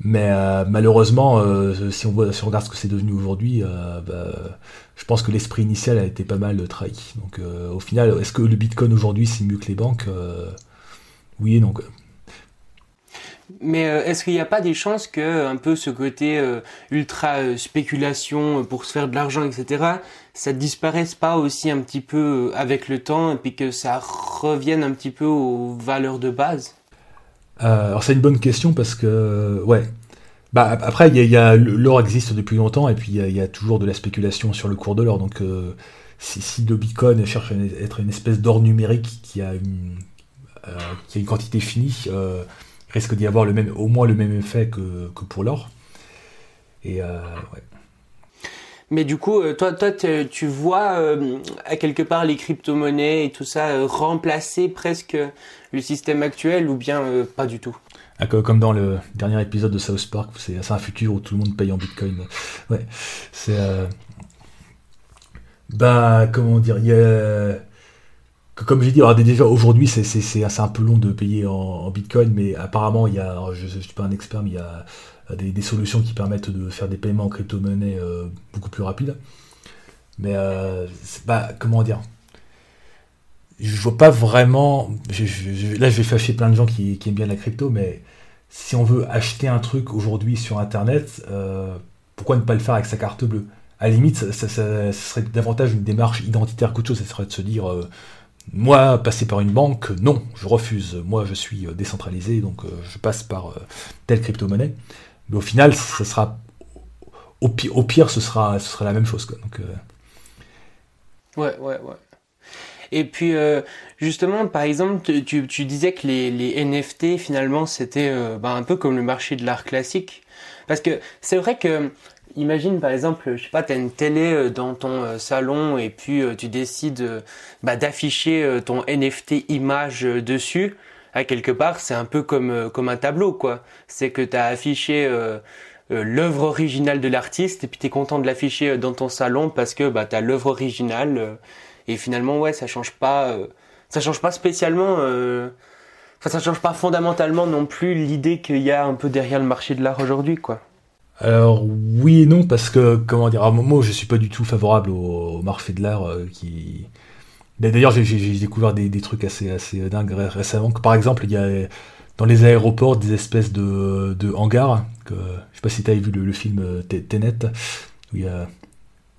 Mais malheureusement, si, on voit, si on regarde ce que c'est devenu aujourd'hui, bah, je pense que l'esprit initial a été pas mal trahi. Donc au final, est-ce que le Bitcoin aujourd'hui c'est mieux que les banques Oui et non. Mais est-ce qu'il n'y a pas des chances que un peu ce côté ultra spéculation pour se faire de l'argent, etc., ça disparaisse pas aussi un petit peu avec le temps et puis que ça revienne un petit peu aux valeurs de base? Euh, alors c'est une bonne question parce que ouais, Bah, après, il y a, l'or existe depuis longtemps et puis il y, a toujours de la spéculation sur le cours de l'or. Donc, euh, si, le Bitcoin cherche à être une espèce d'or numérique qui a une, euh, qui a une quantité finie, euh, risque d'y avoir le même, au moins le même effet que, que pour l'or. Et ouais. Mais du coup, toi, toi tu vois à quelque part les crypto-monnaies et tout ça remplacer presque le système actuel ou bien pas du tout? Comme dans le dernier épisode de South Park, c'est un futur où tout le monde paye en bitcoin. Ouais, c'est. Euh, bah, comment dire. Comme j'ai dit, déjà aujourd'hui c'est un peu long de payer en, bitcoin, mais apparemment il y a, je ne suis pas un expert, mais il y a des, solutions qui permettent de faire des paiements en crypto-monnaie euh, beaucoup plus rapides. Mais euh, bah, comment dire je vois pas vraiment. là, je vais fâcher plein de gens qui, aiment bien la crypto, mais si on veut acheter un truc aujourd'hui sur Internet, euh, pourquoi ne pas le faire avec sa carte bleue? À la limite, ça, serait davantage une démarche identitaire qu'autre chose. Ça serait de se dire euh, moi, passer par une banque, non, je refuse. Moi, je suis euh, décentralisé, donc je passe par telle crypto-monnaie. Mais au final, ça sera. Au pire, au pire ce, sera, ce sera la même chose. Donc, Ouais, ouais, ouais. Et puis, euh, justement, par exemple, tu, tu, disais que les, les NFT, finalement, c'était euh, bah, un peu comme le marché de l'art classique. Parce que c'est vrai que, imagine, par exemple, je sais pas, tu as une télé euh, dans ton salon et puis tu décides bah, d'afficher ton NFT image dessus. À quelque part, c'est un peu comme, comme un tableau, quoi. C'est que tu as affiché... l'œuvre originale de l'artiste et puis tu es content de l'afficher dans ton salon parce que bah, tu as l'œuvre originale et finalement, ouais, ça change pas, euh, ça change pas spécialement. Euh, enfin, ça change pas fondamentalement non plus l'idée qu'il y a un peu derrière le marché de l'art aujourd'hui, quoi. Alors oui et non parce que comment dire, à un moment je suis pas du tout favorable au, marché de l'art euh, qui. D'ailleurs j'ai découvert des, trucs assez assez dingues récemment. Par exemple il y a dans les aéroports des espèces de, de hangars. Que, je sais pas si tu avais vu le, film Tenet où il y a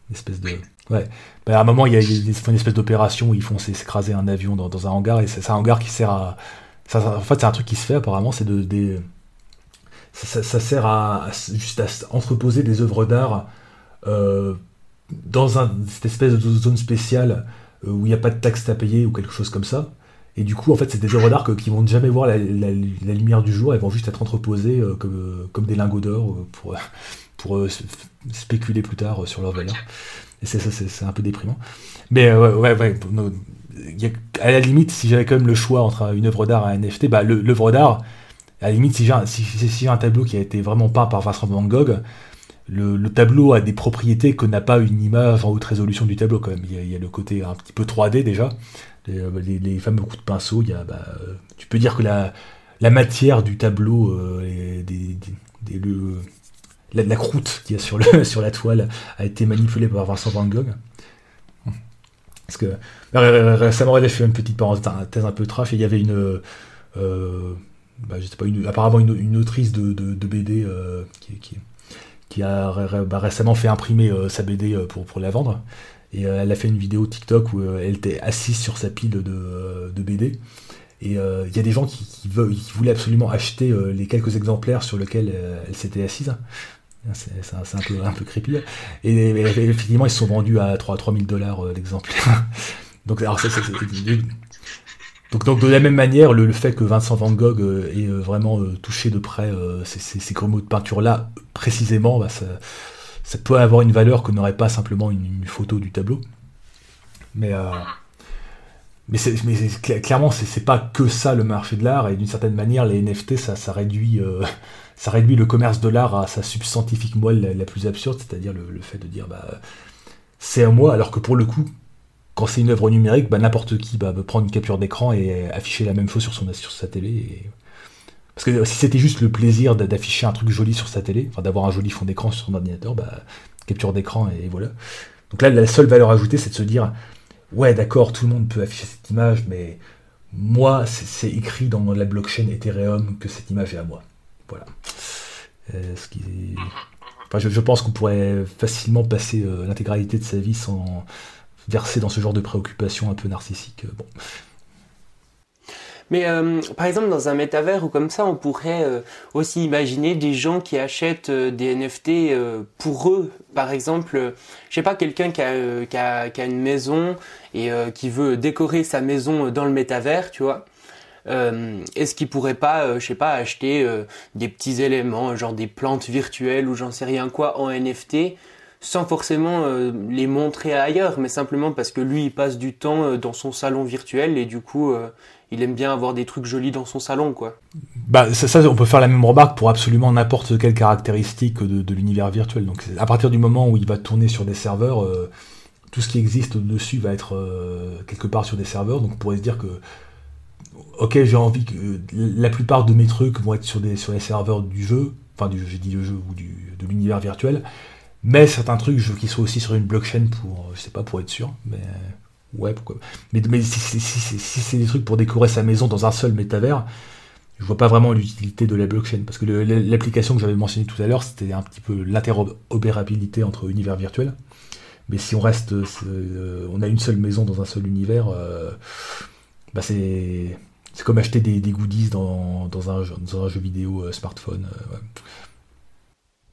une espèce de Ouais. Bah, à un moment, il y a, une espèce d'opération où ils font s'écraser un avion dans, un hangar, et c'est un hangar qui sert à. En fait, c'est un truc qui se fait apparemment, c'est de. ça, sert à, juste à entreposer des œuvres d'art euh, dans cette espèce de zone spéciale euh, où il n'y a pas de taxes à payer ou quelque chose comme ça. Et du coup, en fait, c'est des œuvres d'art qui vont jamais voir la, lumière du jour, elles vont juste être entreposées euh, comme, des lingots d'or pour spéculer plus tard sur leur valeur. C'est ça, c'est un peu déprimant. Mais euh, ouais, ouais, à la limite, si j'avais quand même le choix entre une œuvre d'art et un NFT, bah, l'œuvre d'art, à la limite, si j'ai un, si, un tableau qui a été vraiment peint par Vincent Van Gogh, le, tableau a des propriétés que n'a pas une image en haute résolution du tableau quand même. Il y, a, le côté un petit peu 3D déjà, les, fameux coups de pinceau. Il y a, bah, tu peux dire que la, matière du tableau, euh, des, la, croûte qu'il y a sur, le, sur la toile a été manipulée par Vincent Van Gogh. Parce que récemment, fait une petite parenthèse un peu trash, il y avait une. Euh, bah, je sais pas, une, apparemment une, autrice de, BD euh, qui, a bah, récemment fait imprimer euh, sa BD pour, la vendre. Et elle a fait une vidéo TikTok où elle était assise sur sa pile de, BD. Et il y a des gens qui voulaient absolument acheter les quelques exemplaires sur lesquels elle s'était assise. C'est un, peu, un peu creepy. Et, effectivement, ils sont vendus à 3, 3000 dollars euh, l'exemplaire. donc, donc, de la même manière, le, fait que Vincent Van Gogh euh, ait euh, vraiment touché de près ces, ces, ces de peinture-là, précisément, bah, ça, ça, peut avoir une valeur que n'aurait pas simplement une, photo du tableau. Mais, mais, mais clairement, c'est pas que ça le marché de l'art, et d'une certaine manière, les NFT, ça, ça réduit ça réduit le commerce de l'art à sa substantifique moelle la, plus absurde, c'est-à-dire le, fait de dire bah, c'est à moi, alors que pour le coup, quand c'est une œuvre numérique, bah, n'importe qui bah, peut prendre une capture d'écran et afficher la même chose sur, son, sur sa télé. Parce que si c'était juste le plaisir d'afficher un truc joli sur sa télé, enfin d'avoir un joli fond d'écran sur son ordinateur, bah, capture d'écran et voilà. Donc là, la seule valeur ajoutée, c'est de se dire ouais, d'accord, tout le monde peut afficher cette image, mais moi, c'est écrit dans la blockchain Ethereum que cette image est à moi. Voilà. Euh, ce qui... je, pense qu'on pourrait facilement passer euh, l'intégralité de sa vie sans verser dans ce genre de préoccupations un peu narcissiques. Euh, bon. Mais euh, par exemple, dans un métavers ou comme ça, on pourrait euh, aussi imaginer des gens qui achètent euh, des NFT pour eux. Par exemple, je sais pas, quelqu'un qui a, qui, qui a une maison et qui veut décorer sa maison dans le métavers, tu vois. Est-ce qu'il pourrait pas, je sais pas, acheter des petits éléments, genre des plantes virtuelles ou j'en sais rien quoi en NFT sans forcément les montrer ailleurs, mais simplement parce que lui il passe du temps dans son salon virtuel et du coup il aime bien avoir des trucs jolis dans son salon, quoi. Bah ça, on peut faire la même remarque pour absolument n'importe quelle caractéristique de, l'univers virtuel. Donc à partir du moment où il va tourner sur des serveurs, euh, tout ce qui existe au-dessus va être euh, quelque part sur des serveurs. Donc on pourrait se dire que, ok, j'ai envie que la plupart de mes trucs vont être sur des sur les serveurs du jeu, enfin du j'ai dit le jeu ou de l'univers virtuel. Mais certains trucs, je veux qu'ils soient aussi sur une blockchain pour, je sais pas, pour être sûr. Mais Ouais, pourquoi Mais, mais si, c'est des trucs pour décorer sa maison dans un seul métavers, je vois pas vraiment l'utilité de la blockchain. Parce que l'application que j'avais mentionnée tout à l'heure, c'était un petit peu l'interopérabilité entre univers virtuels. Mais si on reste, euh, on a une seule maison dans un seul univers, euh, bah c'est comme acheter des, goodies dans, dans, un, dans, un, jeu vidéo euh, smartphone.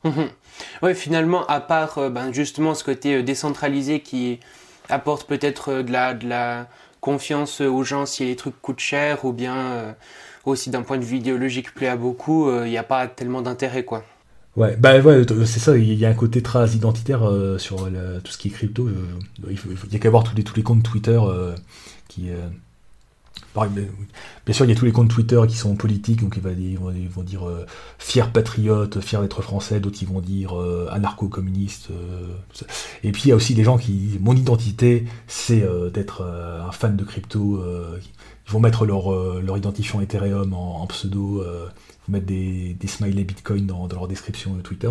ouais. ouais. finalement, à part ben, justement ce côté décentralisé qui apporte peut-être euh, de la, de la confiance aux gens si les trucs coûtent cher ou bien euh, aussi d'un point de vue idéologique plaît à beaucoup, il euh, n'y a pas tellement d'intérêt quoi. Ouais, bah ouais, c'est ça, il y a un côté très identitaire sur tout ce qui est crypto. il n'y a qu'à voir tous les, tous les comptes Twitter qui, Bien sûr, il y a tous les comptes Twitter qui sont politiques, donc ils vont, dire euh, fier patriote, fier d'être français, d'autres ils vont dire euh, anarcho-communiste. Euh, et puis il y a aussi des gens qui mon identité, c'est d'être un fan de crypto. ils vont mettre leur, leur identifiant Ethereum en, pseudo, mettre des, des smileys Bitcoin dans, dans leur description Twitter.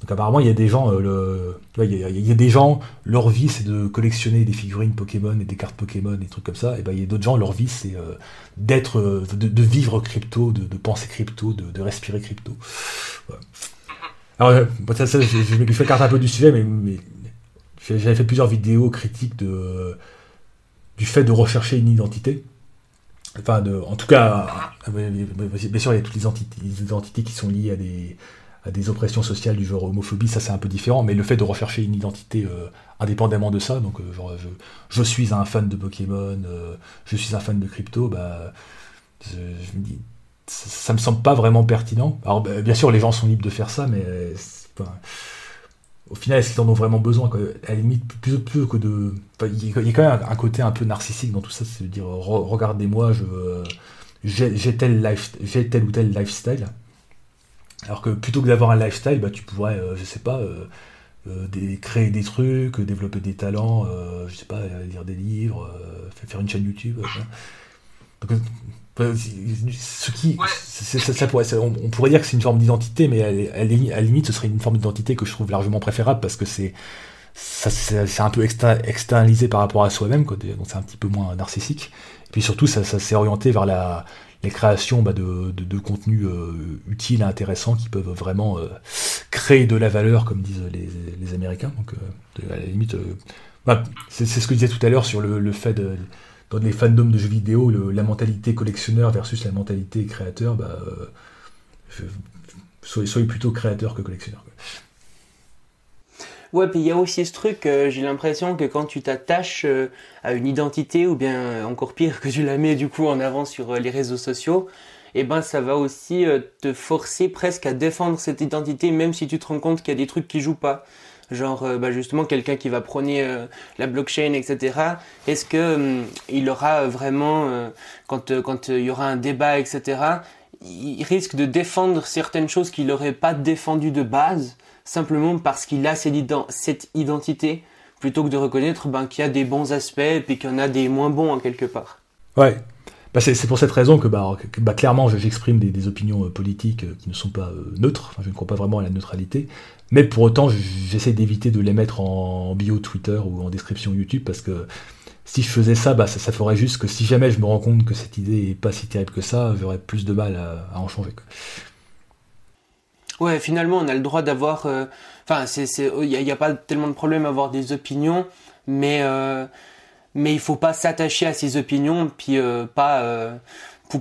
Donc apparemment, il y a des gens, euh, il, y a, des gens, leur vie c'est de collectionner des figurines Pokémon et des cartes Pokémon et des trucs comme ça. Et ben il y a d'autres gens, leur vie c'est euh, d'être, euh, de, vivre crypto, de, penser crypto, de, respirer crypto. Alors ça, je, je, fais carte un peu du sujet, mais, j'avais fait plusieurs vidéos critiques du fait de rechercher une identité. Enfin, de, en tout cas, bien sûr, il y a toutes les identités qui sont liées à des à des oppressions sociales du genre homophobie, ça c'est un peu différent, mais le fait de rechercher une identité euh, indépendamment de ça, donc euh, genre je, suis un fan de Pokémon, euh, je suis un fan de crypto, bah ça, me semble pas vraiment pertinent. Alors bah, bien sûr les gens sont libres de faire ça, mais au final est-ce qu'ils en ont vraiment besoin À limite plus, plus que de, il y, a quand même un, côté un peu narcissique dans tout ça, c'est de dire regardez-moi, je j'ai tel ou tel lifestyle alors que plutôt que d'avoir un lifestyle, bah, tu pourrais, euh, je sais pas, euh, euh, créer des trucs, développer des talents, je sais pas, lire des livres, faire une chaîne YouTube. ce qui, ça, pourrait, on, pourrait dire que c'est une forme d'identité, mais à, la limite, ce serait une forme d'identité que je trouve largement préférable parce que c'est c'est un peu externalisé par rapport à soi-même, donc c'est un petit peu moins narcissique. Et puis surtout, ça, ça s'est orienté vers la, les créations bah, de, de, contenus euh, utiles intéressants qui peuvent vraiment euh, créer de la valeur, comme disent les, Américains. Donc, euh, à la limite, bah, c'est ce que je disais tout à l'heure sur le, fait de, dans les fandoms de jeux vidéo, la mentalité collectionneur versus la mentalité créateur, bah, soyez, plutôt créateur que collectionneur. Ouais, puis il y a aussi ce truc, euh, j'ai l'impression que quand tu t'attaches euh, à une identité, ou bien euh, encore pire, que tu la mets du coup en avant sur les réseaux sociaux, eh ben ça va aussi te forcer presque à défendre cette identité, même si tu te rends compte qu'il y a des trucs qui jouent pas. Genre, bah justement, quelqu'un qui va prôner la blockchain, etc. Est-ce que hum, il aura vraiment, quand quand il y aura un débat, etc. Il risque de défendre certaines choses qu'il n'aurait pas défendues de base? Simplement parce qu'il a cette identité, plutôt que de reconnaître ben, qu'il y a des bons aspects et qu'il y en a des moins bons en quelque part. Ouais. Bah c'est pour cette raison que, bah, bah clairement j'exprime des, opinions euh, politiques euh, qui ne sont pas euh, neutres, je ne crois pas vraiment à la neutralité, mais pour autant j'essaie d'éviter de les mettre en bio Twitter ou en description YouTube parce que si je faisais ça, ça, ferait juste que si jamais je me rends compte que cette idée est pas si terrible que ça, j'aurais plus de mal à, en changer. Ouais, finalement, on a le droit d'avoir. Euh, enfin, il n'y a, pas tellement de problème à avoir des opinions, mais euh, mais il faut pas s'attacher à ces opinions, puis euh, pas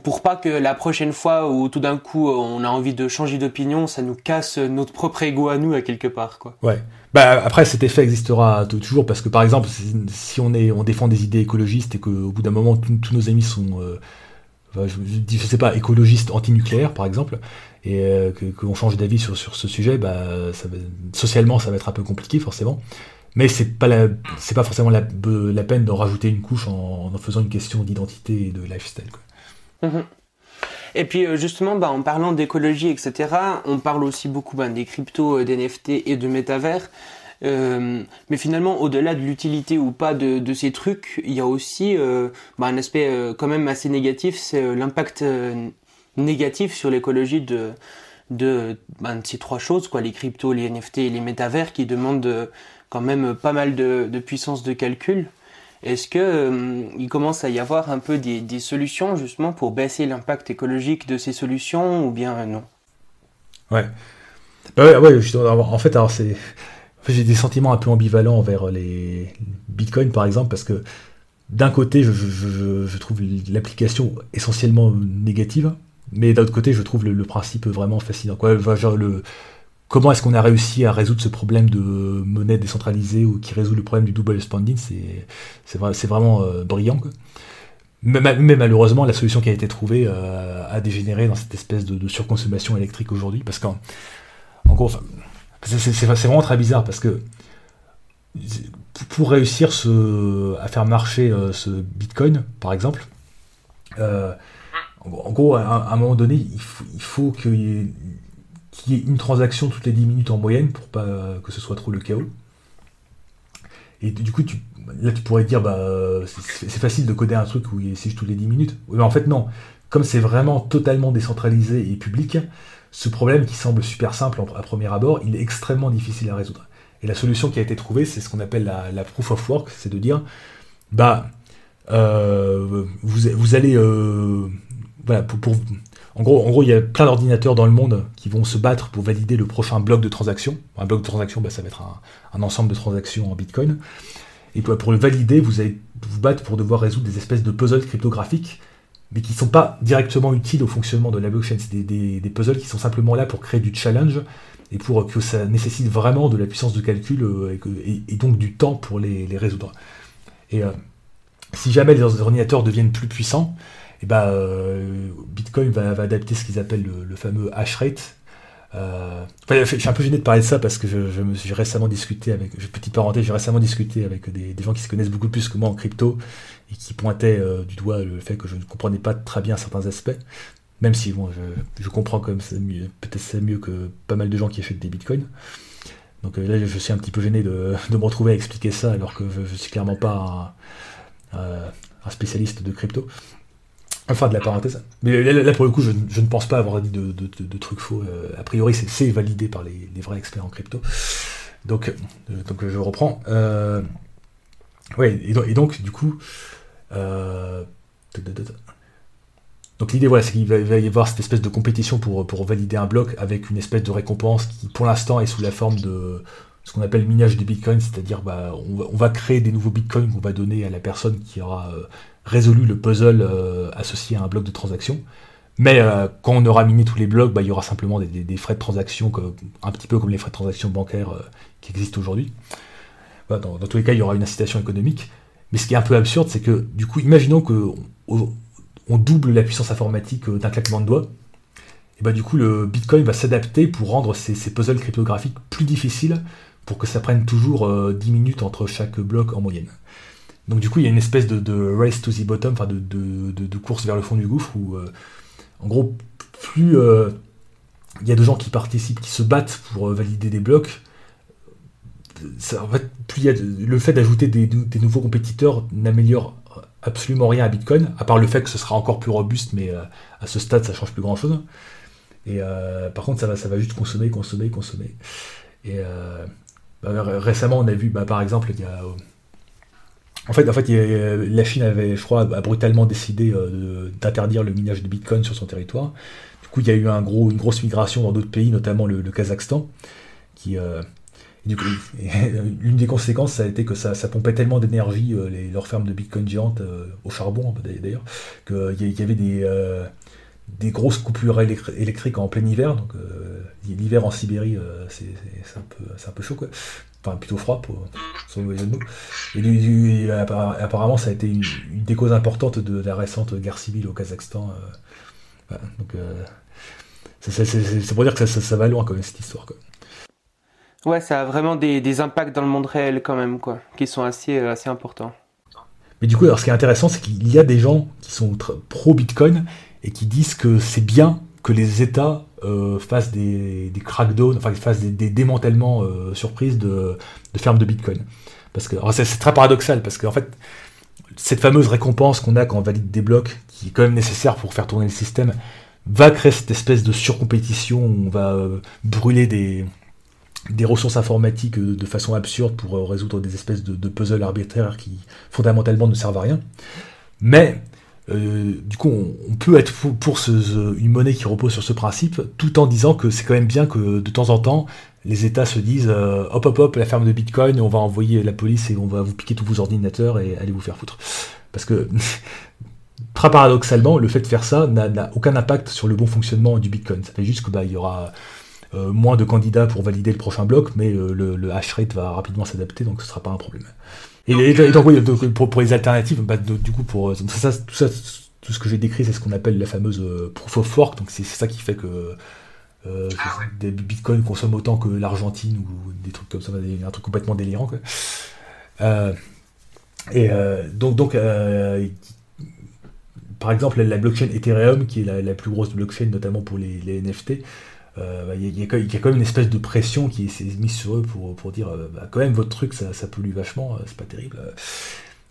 pour, pas que la prochaine fois où tout d'un coup on a envie de changer d'opinion, ça nous casse notre propre ego à nous à quelque part, quoi. Ouais. Bah après cet effet existera toujours parce que par exemple si on est on défend des idées écologistes et qu'au bout d'un moment tous nos amis sont je, je, sais pas écologistes anti-nucléaires par exemple et euh, qu'on change d'avis sur, sur ce sujet, bah socialement ça va être un peu compliqué forcément. Mais c'est pas pas forcément la, la peine d'en rajouter une couche en, en faisant une question d'identité et de lifestyle. Quoi. Mhm. Et puis euh, justement, bah, en parlant d'écologie, etc., on parle aussi beaucoup bah, des cryptos, euh, d'NFT et de métavers. Mais finalement, au-delà de l'utilité ou pas de, de, ces trucs, il y a aussi bah, un aspect quand même assez négatif, c'est l'impact négatif sur l'écologie de, de, ces trois choses, quoi, les cryptos, les NFT et les métavers, qui demandent quand même pas mal de, puissance de calcul. Est-ce que euh, il commence à y avoir un peu des, solutions justement pour baisser l'impact écologique de ces solutions ou bien non? Ouais. Bah en fait, alors j'ai des sentiments un peu ambivalents envers les bitcoins par exemple parce que d'un côté, je trouve l'application essentiellement négative, mais d'un autre côté, je trouve le, principe vraiment fascinant. Comment est-ce qu'on a réussi à résoudre ce problème de monnaie décentralisée ou qui résout le problème du double spending, c'est, vraiment euh, brillant. Mais, malheureusement, la solution qui a été trouvée euh, a dégénéré dans cette espèce de, surconsommation électrique aujourd'hui, parce qu'en en gros, c'est, vraiment très bizarre, parce que pour réussir à faire marcher euh, ce Bitcoin, par exemple, en gros, à, un moment donné, il faut, il faut qu'il y ait une transaction toutes les 10 minutes en moyenne pour pas que ce soit trop le chaos. Et du coup, tu, là, tu pourrais dire, bah, c'est facile de coder un truc où il juste toutes les 10 minutes. Mais en fait, non. Comme c'est vraiment totalement décentralisé et public, ce problème qui semble super simple à premier abord, il est extrêmement difficile à résoudre. Et la solution qui a été trouvée, c'est ce qu'on appelle la, proof of work, c'est de dire, bah, euh, vous, vous, allez, euh, en gros, il y a plein d'ordinateurs dans le monde qui vont se battre pour valider le prochain bloc de transaction. Un bloc de transaction, bah, ça va être un, ensemble de transactions en Bitcoin. Et pour, le valider, vous allez vous battre pour devoir résoudre des espèces de puzzles cryptographiques, mais qui ne sont pas directement utiles au fonctionnement de la blockchain. C'est des, puzzles qui sont simplement là pour créer du challenge et pour que ça nécessite vraiment de la puissance de calcul euh, et, donc du temps pour les, résoudre. Et euh, si jamais les ordinateurs deviennent plus puissants, et bah, euh, Bitcoin va, adapter ce qu'ils appellent le, fameux hash rate. Euh, je suis un peu gêné de parler de ça parce que je, me suis récemment discuté avec, petite parenthèse, j'ai récemment discuté avec des, gens qui se connaissent beaucoup plus que moi en crypto et qui pointaient euh, du doigt le fait que je ne comprenais pas très bien certains aspects. Même si bon, je, comprends quand même peut-être c'est mieux que pas mal de gens qui achètent des bitcoins. Donc là, je suis un petit peu gêné de, me retrouver à expliquer ça alors que je, ne suis clairement pas un spécialiste de crypto. Enfin, de la parenthèse. Mais là, pour le coup, je, ne pense pas avoir dit de, trucs faux. Euh, a priori, c'est validé par les, vrais experts en crypto. Donc, euh, je reprends. Euh, ouais, et, donc, du coup. donc l'idée, voilà, c'est qu'il va, y avoir cette espèce de compétition pour, pour valider un bloc avec une espèce de récompense qui, pour l'instant, est sous la forme de ce qu'on appelle minage de bitcoin, c'est-à-dire bah, on, va, créer des nouveaux bitcoins qu'on va donner à la personne qui aura résolu le puzzle euh, associé à un bloc de transaction. Mais euh, quand on aura miné tous les blocs, bah, il y aura simplement des, frais de transaction, un petit peu comme les frais de transaction bancaires euh, qui existent aujourd'hui. dans, tous les cas, il y aura une incitation économique. Mais ce qui est un peu absurde, c'est que, du coup, imaginons qu'on on double la puissance informatique d'un claquement de doigts. Et bah, du coup, le Bitcoin va s'adapter pour rendre ces, puzzles cryptographiques plus difficiles pour que ça prenne toujours 10 minutes entre chaque bloc en moyenne. Donc du coup, il y a une espèce de, race to the bottom, enfin de, course vers le fond du gouffre, où euh, en gros, plus euh, il y a de gens qui participent, qui se battent pour euh, valider des blocs, plus le fait d'ajouter des, nouveaux compétiteurs n'améliore absolument rien à Bitcoin, à part le fait que ce sera encore plus robuste, mais à ce stade, ça change plus grand chose. Et par contre, ça va, ça va juste consommer, consommer, consommer. Et bah, récemment, on a vu, bah, par exemple, il y a en fait, en fait, la Chine avait, je crois, brutalement décidé euh, d'interdire le minage de Bitcoin sur son territoire. Du coup, il y a eu une grosse migration dans d'autres pays, notamment le, Kazakhstan, qui, euh, l'une des conséquences, ça a été que ça, pompait tellement d'énergie, leurs fermes de Bitcoin géantes, au charbon d'ailleurs, qu'il y avait des, des grosses coupures électriques en plein hiver. Donc l'hiver en Sibérie, c'est un, peu, un peu chaud. Quoi enfin plutôt froid pour son de Et, apparemment, ça a été une, des causes importantes de la récente guerre civile au Kazakhstan. Euh, donc, euh, c'est pour dire que ça, va loin quand même cette histoire. Quoi. Ouais, ça a vraiment des, impacts dans le monde réel quand même, quoi, qui sont assez, euh, assez importants. Mais du coup, alors, ce qui est intéressant, c'est qu'il y a des gens qui sont pro-Bitcoin et qui disent que c'est bien que les États euh, fassent des, des crackdowns, enfin fassent des, démantèlements euh, surprises de, de, fermes de Bitcoin. Parce que c'est très paradoxal, parce qu'en fait, cette fameuse récompense qu'on a quand on valide des blocs, qui est quand même nécessaire pour faire tourner le système, va créer cette espèce de surcompétition où on va euh, brûler des, des ressources informatiques de façon absurde pour résoudre des espèces de, de puzzles arbitraires qui fondamentalement ne servent à rien. Mais euh, du coup, on, peut être pour, une monnaie qui repose sur ce principe, tout en disant que c'est quand même bien que de temps en temps, les États se disent euh, hop hop hop, la ferme de Bitcoin, on va envoyer la police et on va vous piquer tous vos ordinateurs et aller vous faire foutre. Parce que très paradoxalement, le fait de faire ça n'a aucun impact sur le bon fonctionnement du Bitcoin. Ça fait juste que bah, il y aura euh, moins de candidats pour valider le prochain bloc, mais le hash rate va rapidement s'adapter, donc ce ne sera pas un problème. Et, donc, pour, les alternatives, bah, du coup, pour ça, tout ça, tout ce que j'ai décrit, c'est ce qu'on appelle la fameuse euh, proof of work. Donc c'est ça qui fait que euh, ah des bitcoins consomment autant que l'Argentine ou des trucs comme ça, un truc complètement délirant. Quoi. Euh, et donc, donc par exemple, la blockchain Ethereum, qui est la, plus grosse blockchain, notamment pour les, les NFT, euh, bah, il y, a quand même une espèce de pression qui s'est mise sur eux pour, pour dire euh, bah, quand même votre truc ça, pollue vachement, euh, c'est pas terrible.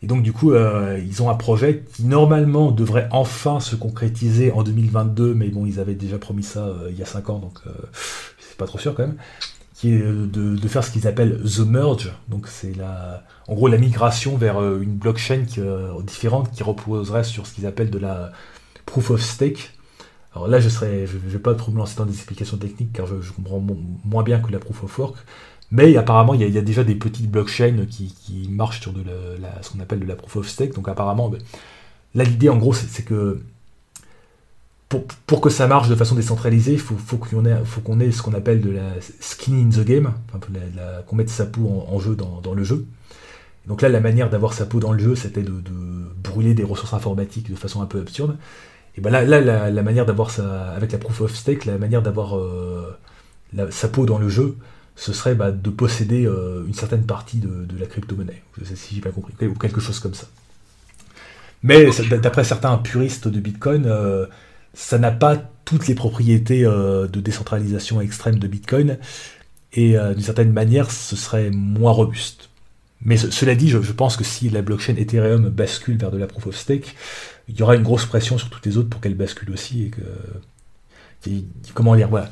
Et donc du coup ils ont un projet qui normalement devrait enfin se concrétiser en 2022, mais bon ils avaient déjà promis ça il y a 5 ans donc c'est pas trop sûr quand même qui est de, faire ce qu'ils appellent the merge. Donc c'est la, en gros la migration vers une blockchain différente qui reposerait sur ce qu'ils appellent de la proof of stake. Alors là, je ne vais pas trop me lancer dans des explications techniques car je, comprends moins bien que la proof of work. Mais apparemment, il y, a, déjà des petites blockchains qui, marchent sur ce qu'on appelle de la proof of stake. Donc apparemment, ben, là l'idée en gros, c'est que pour, que ça marche de façon décentralisée, il faut qu'on ait ce qu'on appelle de la skin in the game, qu'on mette sa peau en, jeu dans, le jeu. Donc là, la manière d'avoir sa peau dans le jeu, c'était de, brûler des ressources informatiques de façon un peu absurde. Et ben là, la, manière d'avoir avec la proof of stake, la manière d'avoir euh, sa peau dans le jeu, ce serait bah, de posséder euh, une certaine partie de, la crypto-monnaie, si j'ai pas compris, ou quelque chose comme ça. Mais d'après certains puristes de Bitcoin, euh, ça n'a pas toutes les propriétés de décentralisation extrême de Bitcoin, et d'une certaine manière, ce serait moins robuste. Mais cela dit, je, pense que si la blockchain Ethereum bascule vers de la proof of stake, il y aura une grosse pression sur toutes les autres pour qu'elles basculent aussi et que comment dire voilà.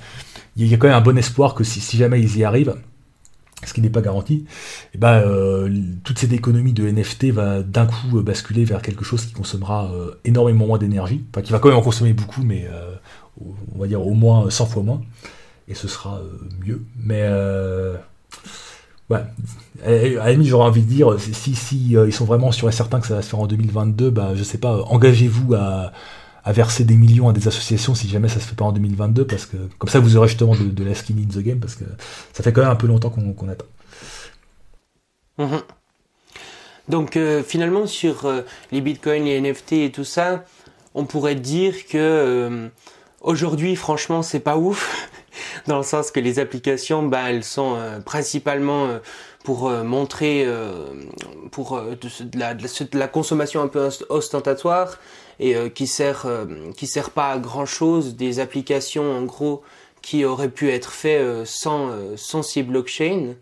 Il y a quand même un bon espoir que si, jamais ils y arrivent ce qui n'est pas garanti, eh ben, euh, toute cette économie de NFT va d'un coup basculer vers quelque chose qui consommera euh, énormément moins d'énergie, enfin qui va quand même en consommer beaucoup, mais euh, on va dire au moins 100 fois moins, et ce sera mieux. Mais Ouais. À la limite, j'aurais envie de dire, si, si euh, ils sont vraiment sûrs et certains que ça va se faire en 2022, bah, je sais pas, engagez-vous à, verser des millions à des associations si jamais ça se fait pas en 2022, parce que comme ça vous aurez justement de, la skin in the game, parce que ça fait quand même un peu longtemps qu'on attend. Mhm. Donc euh, finalement sur euh, les bitcoins, les NFT et tout ça, on pourrait dire que aujourd'hui franchement c'est pas ouf dans le sens que les applications, bah, elles sont euh, principalement euh, pour euh, montrer pour de, la, consommation un peu ostentatoire et qui sert qui sert pas à grand chose des applications en gros qui auraient pu être faites sans sans ces blockchains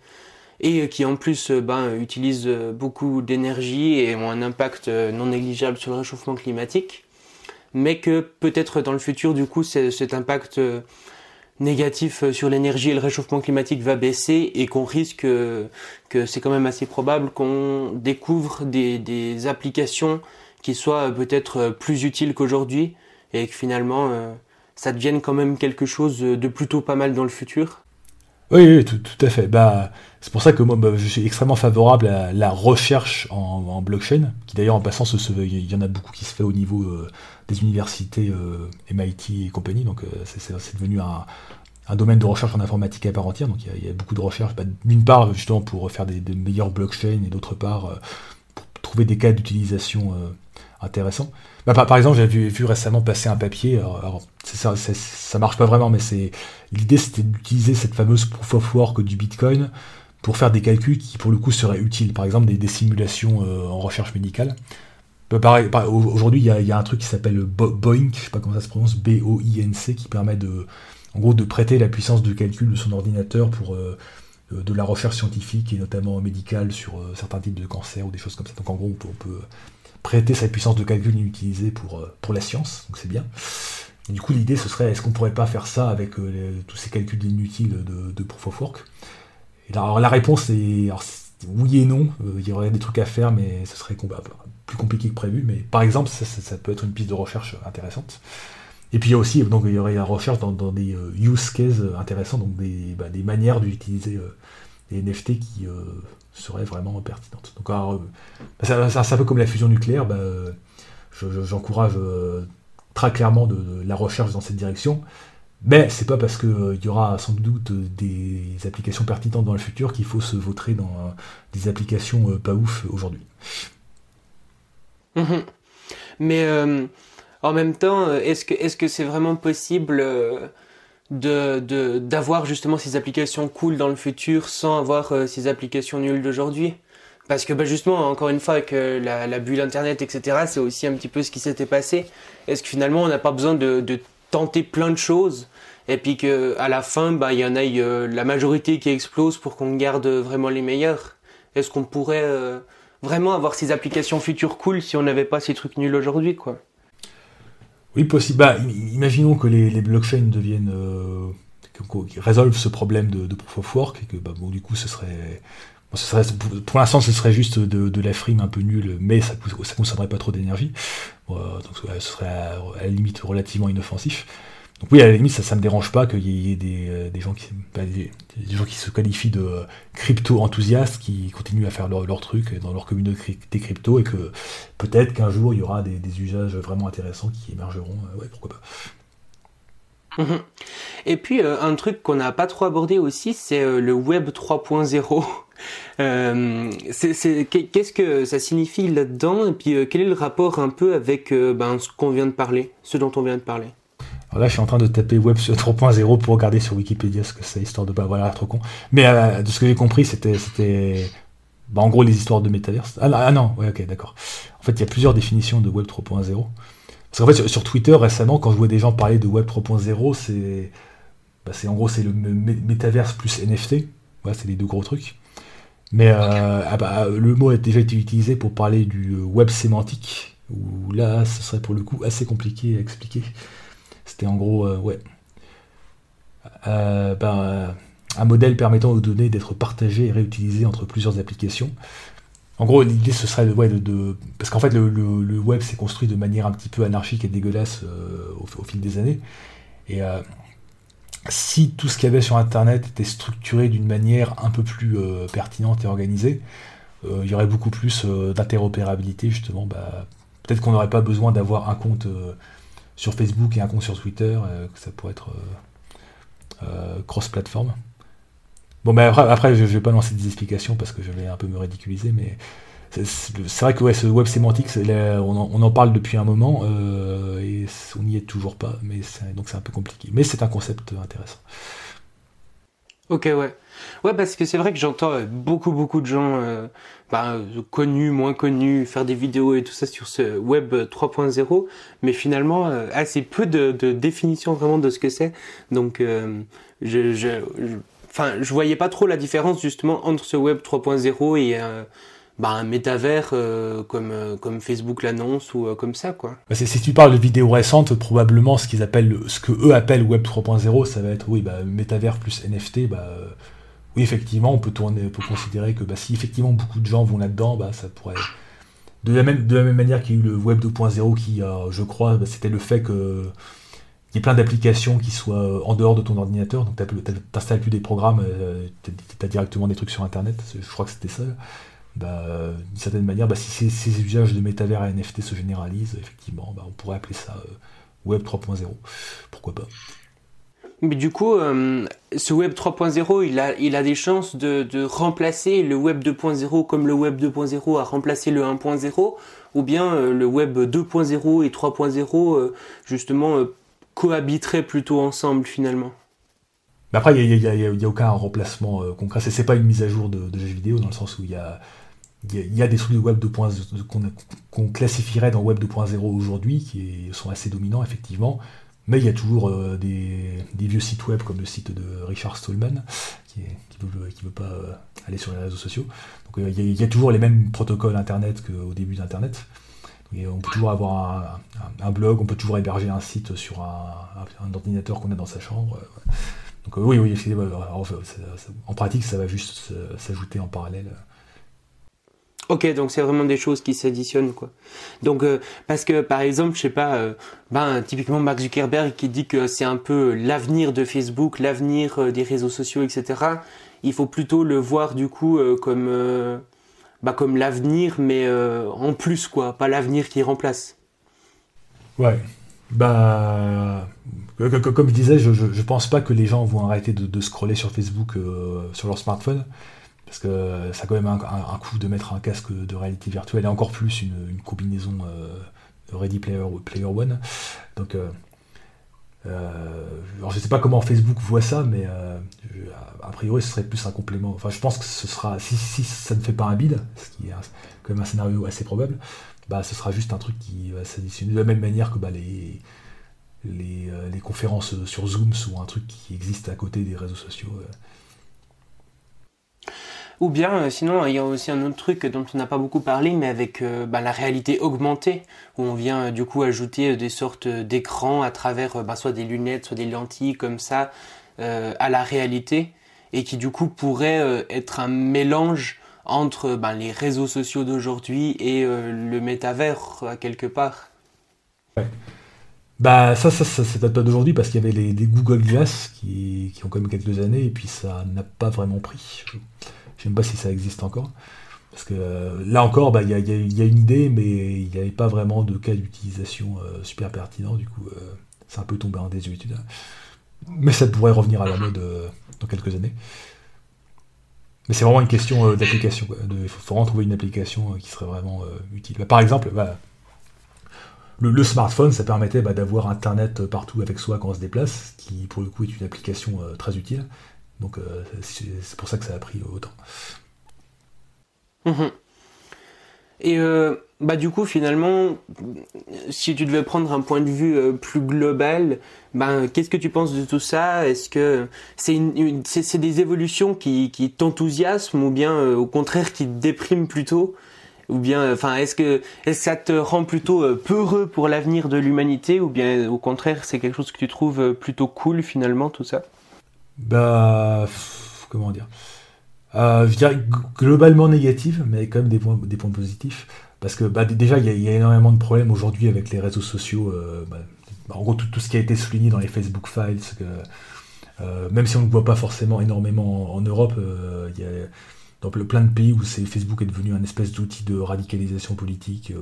et qui en plus ben, utilisent beaucoup d'énergie et ont un impact non négligeable sur le réchauffement climatique mais que peut-être dans le futur du coup cet impact négatif euh, sur l'énergie et le réchauffement climatique va baisser et qu'on risque euh, que c'est quand même assez probable qu'on découvre des, applications qui soient euh, peut-être plus utiles qu'aujourd'hui et que finalement ça devienne quand même quelque chose de plutôt pas mal dans le futur. Oui, tout, à fait. Bah, c'est pour ça que moi, bah, je suis extrêmement favorable à la recherche en, blockchain, qui d'ailleurs, en passant, il y en a beaucoup qui se fait au niveau euh, des universités euh, MIT et compagnie, donc c'est devenu un, domaine de recherche en informatique à part entière, donc il y, a beaucoup de recherches, bah, d'une part justement pour faire des, des meilleures blockchains, et d'autre part pour trouver des cas d'utilisation intéressant. Bah, par, exemple, j'ai vu, récemment passer un papier, alors, ça, ça, marche pas vraiment, mais l'idée c'était d'utiliser cette fameuse proof of work du Bitcoin pour faire des calculs qui pour le coup seraient utiles, par exemple des, simulations euh, en recherche médicale. Bah, aujourd'hui, il y, a un truc qui s'appelle Boink, je sais pas comment ça se prononce, B-O-I-N-C, qui permet de, en gros, de prêter la puissance de calcul de son ordinateur pour euh, euh, de la recherche scientifique et notamment médicale sur certains types de cancers ou des choses comme ça. Donc en gros, on peut prêter sa puissance de calcul inutilisée pour, euh, pour la science, donc c'est bien. du coup, l'idée, ce serait, est-ce qu'on pourrait pas faire ça avec euh, tous ces calculs inutiles de, Proof of Work? Et alors, la réponse est, oui et non. Euh, il y aurait des trucs à faire, mais ce serait plus compliqué que prévu. Mais par exemple, ça, peut être une piste de recherche intéressante. Et puis il y a aussi, donc il y aurait la recherche dans, des use cases intéressants, donc des, bah, des manières d'utiliser des NFT qui serait vraiment pertinente. Donc, alors, c'est un peu comme la fusion nucléaire, bah, j'encourage euh, très clairement de, la recherche dans cette direction. Mais c'est pas parce qu'il euh, y aura sans doute des applications pertinentes dans le futur qu'il faut se vautrer dans euh, des applications pas ouf aujourd'hui. Mhm. Mais en même temps, est-ce que est-ce que c'est vraiment possible de d'avoir justement ces applications cool dans le futur sans avoir euh, ces applications nulles d'aujourd'hui. Parce que bah justement encore une fois avec euh, la, bulle internet etc c'est aussi un petit peu ce qui s'était passé. Est-ce que finalement on n'a pas besoin de, de, tenter plein de choses et puis que à la fin bah il y en a euh, la majorité qui explose pour qu'on garde vraiment les meilleurs? Est-ce qu'on pourrait vraiment avoir ces applications futures cool si on n'avait pas ces trucs nuls aujourd'hui quoi? Oui, possible. Bah, imaginons que les, blockchains deviennent. Euh, résolvent ce problème de, proof of work, et que bah, bon, du coup, ce serait. pour l'instant, ce serait juste de, la frime un peu nulle, mais ça ne consommerait pas trop d'énergie. donc, ce serait à, la limite relativement inoffensif. Oui, à la limite, ça, ça me dérange pas qu'il y ait des, euh, gens qui, bah, des, gens qui se qualifient de euh, crypto-enthousiastes, qui continuent à faire leur, truc dans leur communauté crypto, et que peut-être qu'un jour, il y aura des, usages vraiment intéressants qui émergeront. Euh, ouais, pourquoi pas. Mhm. Et puis, un truc qu'on n'a pas trop abordé aussi, c'est le Web 3.0. Qu'est-ce que ça signifie là-dedans? Et puis, quel est le rapport un peu avec ben, ce qu'on vient de parler, ce dont on vient de parler? Là, je suis en train de taper Web 3.0 pour regarder sur Wikipédia ce que c'est, histoire de pas avoir l'air trop con. Mais euh, de ce que j'ai compris, c'était, c'était bah, en gros les histoires de métaverse. Ah, ah, non, ouais, ok, d'accord. En fait, il y a plusieurs définitions de Web 3.0. Parce qu'en fait, sur, Twitter récemment, quand je vois des gens parler de Web 3.0, c'est, bah, c'est en gros c'est le métaverse plus NFT. Voilà, c'est les deux gros trucs. Mais euh, ah bah, le mot a déjà été utilisé pour parler du euh, web sémantique, où là, ce serait pour le coup assez compliqué à expliquer. C'était en gros, euh, ouais, euh, ben, euh, un modèle permettant aux données d'être partagées et réutilisées entre plusieurs applications. En gros, l'idée ce serait de, de, parce qu'en fait le, web s'est construit de manière un petit peu anarchique et dégueulasse au, fil des années. Et si tout ce qu'il y avait sur Internet était structuré d'une manière un peu plus pertinente et organisée, il y aurait beaucoup plus d'interopérabilité justement. Bah, peut-être qu'on n'aurait pas besoin d'avoir un compte sur Facebook et un compte sur Twitter, euh, que ça pourrait être euh, euh, cross-platform. Bon, mais après, je ne vais pas lancer des explications parce que je vais un peu me ridiculiser, mais c'est vrai que ouais, ce web sémantique, on en, on, en, parle depuis un moment et on n'y est toujours pas, mais donc c'est un peu compliqué. Mais c'est un concept intéressant. Ok, ouais. Ouais, parce que c'est vrai que j'entends euh, beaucoup, beaucoup de gens euh, bah, connus, moins connus, faire des vidéos et tout ça sur ce web 3.0, mais finalement euh, assez peu de, de, définition vraiment de ce que c'est. Donc, je, je, enfin, je voyais pas trop la différence justement entre ce web 3.0 et bah, un métavers comme, comme Facebook l'annonce ou comme ça quoi. Bah, si tu parles de vidéos récentes, probablement ce qu'ils appellent, ce que eux appellent Web 3.0, ça va être oui bah métavers plus NFT, bah oui, effectivement, on peut, considérer que bah, si effectivement beaucoup de gens vont là-dedans, bah, ça pourrait. De la, même, manière qu'il y a eu le Web 2.0 qui, je crois, bah, c'était le fait que y ait plein d'applications qui soient en dehors de ton ordinateur, donc tu n'installes plus des programmes, tu as directement des trucs sur Internet, je crois que c'était ça. D'une certaine manière, si ces, usages de métavers et NFT se généralisent, effectivement, on pourrait appeler ça Web 3.0. Pourquoi pas mais du coup, euh, ce Web 3.0, il a, il a des chances de, remplacer le Web 2.0 comme le Web 2.0 a remplacé le 1.0, ou bien euh, le Web 2.0 et 3.0, euh, justement, cohabiteraient plutôt ensemble finalement. Mais après, il n'y a, a, aucun remplacement concret. Ce n'est pas une mise à jour de, de, jeux vidéo, dans le sens où il y a, y a des trucs de Web 2.0 qu'on classifierait dans Web 2.0 aujourd'hui, qui sont assez dominants, effectivement. Mais il y a toujours euh, des, vieux sites web comme le site de Richard Stallman, qui ne veut, pas euh, aller sur les réseaux sociaux. Donc euh, il y, a, toujours les mêmes protocoles Internet qu'au début d'Internet. on peut toujours avoir un, blog, on peut toujours héberger un site sur un, ordinateur qu'on a dans sa chambre. Donc oui, oui, en pratique, ça va juste s'ajouter en parallèle. Ok, donc c'est vraiment des choses qui s'additionnent, quoi. Donc, euh, parce que par exemple, je sais pas, euh, ben typiquement Mark Zuckerberg qui dit que c'est un peu l'avenir de Facebook, l'avenir euh, des réseaux sociaux, etc. Il faut plutôt le voir du coup comme, bah, comme l'avenir, mais en plus, quoi, pas l'avenir qui remplace. Ouais. Bah, comme je disais, je, je, pense pas que les gens vont arrêter de, de scroller sur Facebook sur leur smartphone parce que ça a quand même un, coup de mettre un casque de réalité virtuelle et encore plus une, combinaison euh, Ready Player, Player One. Donc, euh, euh, alors je sais pas comment Facebook voit ça, mais a priori ce serait plus un complément. Enfin, je pense que ce sera, si, ça ne fait pas un bid, ce qui est quand même un scénario assez probable, bah ce sera juste un truc qui va s'additionner de la même manière que bah, les, les, les, conférences sur Zoom sont un truc qui existe à côté des réseaux sociaux. Ou bien, euh, sinon, il y a aussi un autre truc dont on n'a pas beaucoup parlé, mais avec euh, bah, la réalité augmentée, où on vient euh, du coup ajouter des sortes d'écrans à travers bah, soit des lunettes, soit des lentilles comme ça à la réalité, et qui du coup pourrait être un mélange entre bah, les réseaux sociaux d'aujourd'hui et le métavers quelque part. Bah ça, ça, ça, date pas d'aujourd'hui parce qu'il y avait les, Google Glass qui, ont quand même quelques années et puis ça n'a pas vraiment pris. Ne sais pas si ça existe encore. Parce que euh, là encore, bah, il y, a, une idée, mais il n'y avait pas vraiment de cas d'utilisation euh, super pertinent. Du coup, euh, c'est un peu tombé en désuétude. Mais ça pourrait revenir à la mode dans quelques années. Mais c'est vraiment une question d'application. Il faut vraiment trouver une application qui serait vraiment utile. Bah, par exemple, bah, le, smartphone, ça permettait d'avoir Internet partout avec soi quand on se déplace, ce qui pour le coup est une application très utile. Donc euh, c'est pour ça que ça a pris autant. Mhm. Et euh, bah du coup finalement, si tu devais prendre un point de vue euh, plus global, ben qu'est-ce que tu penses de tout ça? Est-ce que c'est des évolutions qui, qui t'enthousiasment ou bien au contraire qui te dépriment plutôt? Ou bien enfin est-ce que est-ce que ça te rend plutôt peureux pour l'avenir de l'humanité? Ou bien au contraire c'est quelque chose que tu trouves plutôt cool finalement tout ça? Bah, comment dire? Euh, globalement négative, mais quand même des points, des points positifs. Parce que bah, déjà, il y, a énormément de problèmes aujourd'hui avec les réseaux sociaux. Euh, bah, en gros, tout, ce qui a été souligné dans les Facebook Files, euh, même si on ne voit pas forcément énormément en, Europe, il y a plein de pays où Facebook est devenu un espèce d'outil de radicalisation politique.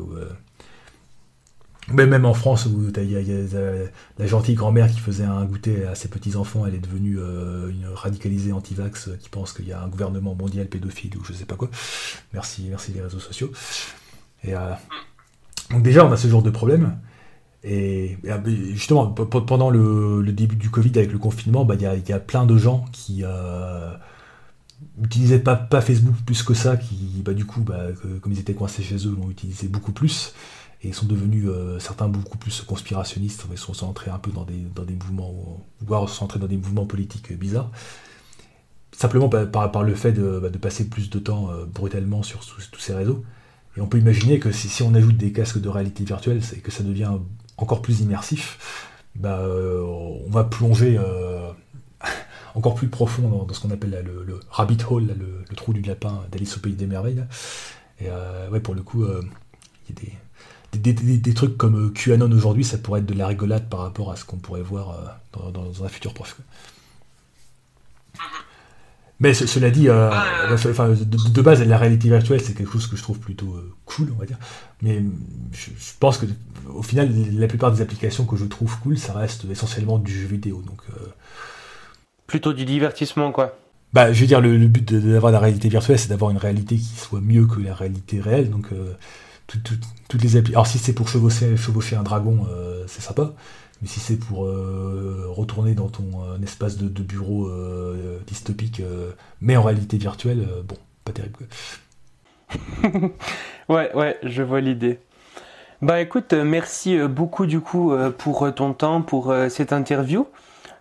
Mais même en France, où la gentille grand-mère qui faisait un goûter à ses petits-enfants, elle est devenue euh, une radicalisée anti-vax qui pense qu'il y a un gouvernement mondial pédophile ou je sais pas quoi. Merci, merci les réseaux sociaux. Et, euh, donc déjà, on a ce genre de problème. Et, justement, pendant le, début du Covid avec le confinement, bah, il y, a, plein de gens qui n'utilisaient euh, pas, Facebook plus que ça, qui bah, du coup, bah, comme ils étaient coincés chez eux, l'ont utilisé beaucoup plus et sont devenus euh, certains beaucoup plus conspirationnistes, ils sont entrés un peu dans des, dans des mouvements, voire sont entrés dans des mouvements politiques bizarres. Simplement par, le fait de, bah, de, passer plus de temps euh, brutalement sur tous ces réseaux. Et on peut imaginer que si, on ajoute des casques de réalité virtuelle, c'est que ça devient encore plus immersif, bah, euh, on va plonger encore plus profond dans, ce qu'on appelle le, rabbit hole, le, le, trou du lapin d'Alice au pays des merveilles. Et ouais, pour le coup, il y a des des, trucs comme QAnon aujourd'hui, ça pourrait être de la rigolade par rapport à ce qu'on pourrait voir dans, un futur proche. Mais cela dit, euh, de, base, la réalité virtuelle, c'est quelque chose que je trouve plutôt euh, cool, on va dire. Mais je, pense que, au final, la plupart des applications que je trouve cool, ça reste essentiellement du jeu vidéo. Donc, euh, Plutôt du divertissement, quoi. Bah, je veux dire, le, but d'avoir la réalité virtuelle, c'est d'avoir une réalité qui soit mieux que la réalité réelle. Donc, toutes les applications. Alors, si c'est pour chevaucher, un dragon, c'est sympa. Mais si c'est pour euh, retourner dans ton euh, espace de, bureau euh, dystopique, mais en réalité virtuelle, bon, pas terrible. ouais, ouais, je vois l'idée. Bah écoute, merci beaucoup du coup pour ton temps, pour cette interview.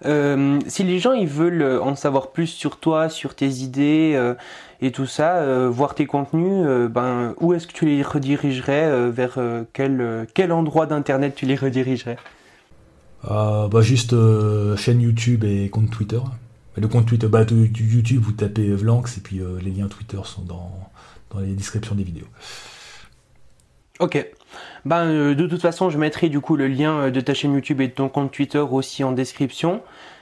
si les gens ils veulent en savoir plus sur toi, sur tes idées et tout ça, voir tes contenus, ben où est-ce que tu les redirigerais Vers quel, quel endroit d'internet tu les redirigerais? Euh, bah juste euh, chaîne YouTube et compte Twitter. Le compte Twitter, bah, de, YouTube, vous tapez Vlanx et puis euh, les liens Twitter sont dans, dans les descriptions des vidéos. Ok. Ben, de toute façon, je mettrai du coup le lien de ta chaîne YouTube et de ton compte Twitter aussi en description.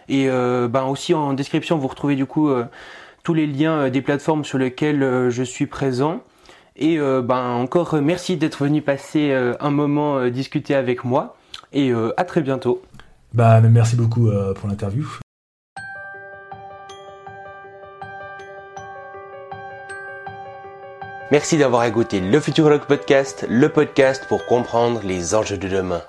Et ben aussi en description, vous retrouvez du coup tous les liens des plateformes sur lesquelles je suis présent. Et ben encore merci d'être venu passer un moment discuter avec moi. Et à très bientôt. Bah, merci beaucoup euh, pour l'interview. Merci d'avoir écouté le Futurologue Podcast, le podcast pour comprendre les enjeux de demain.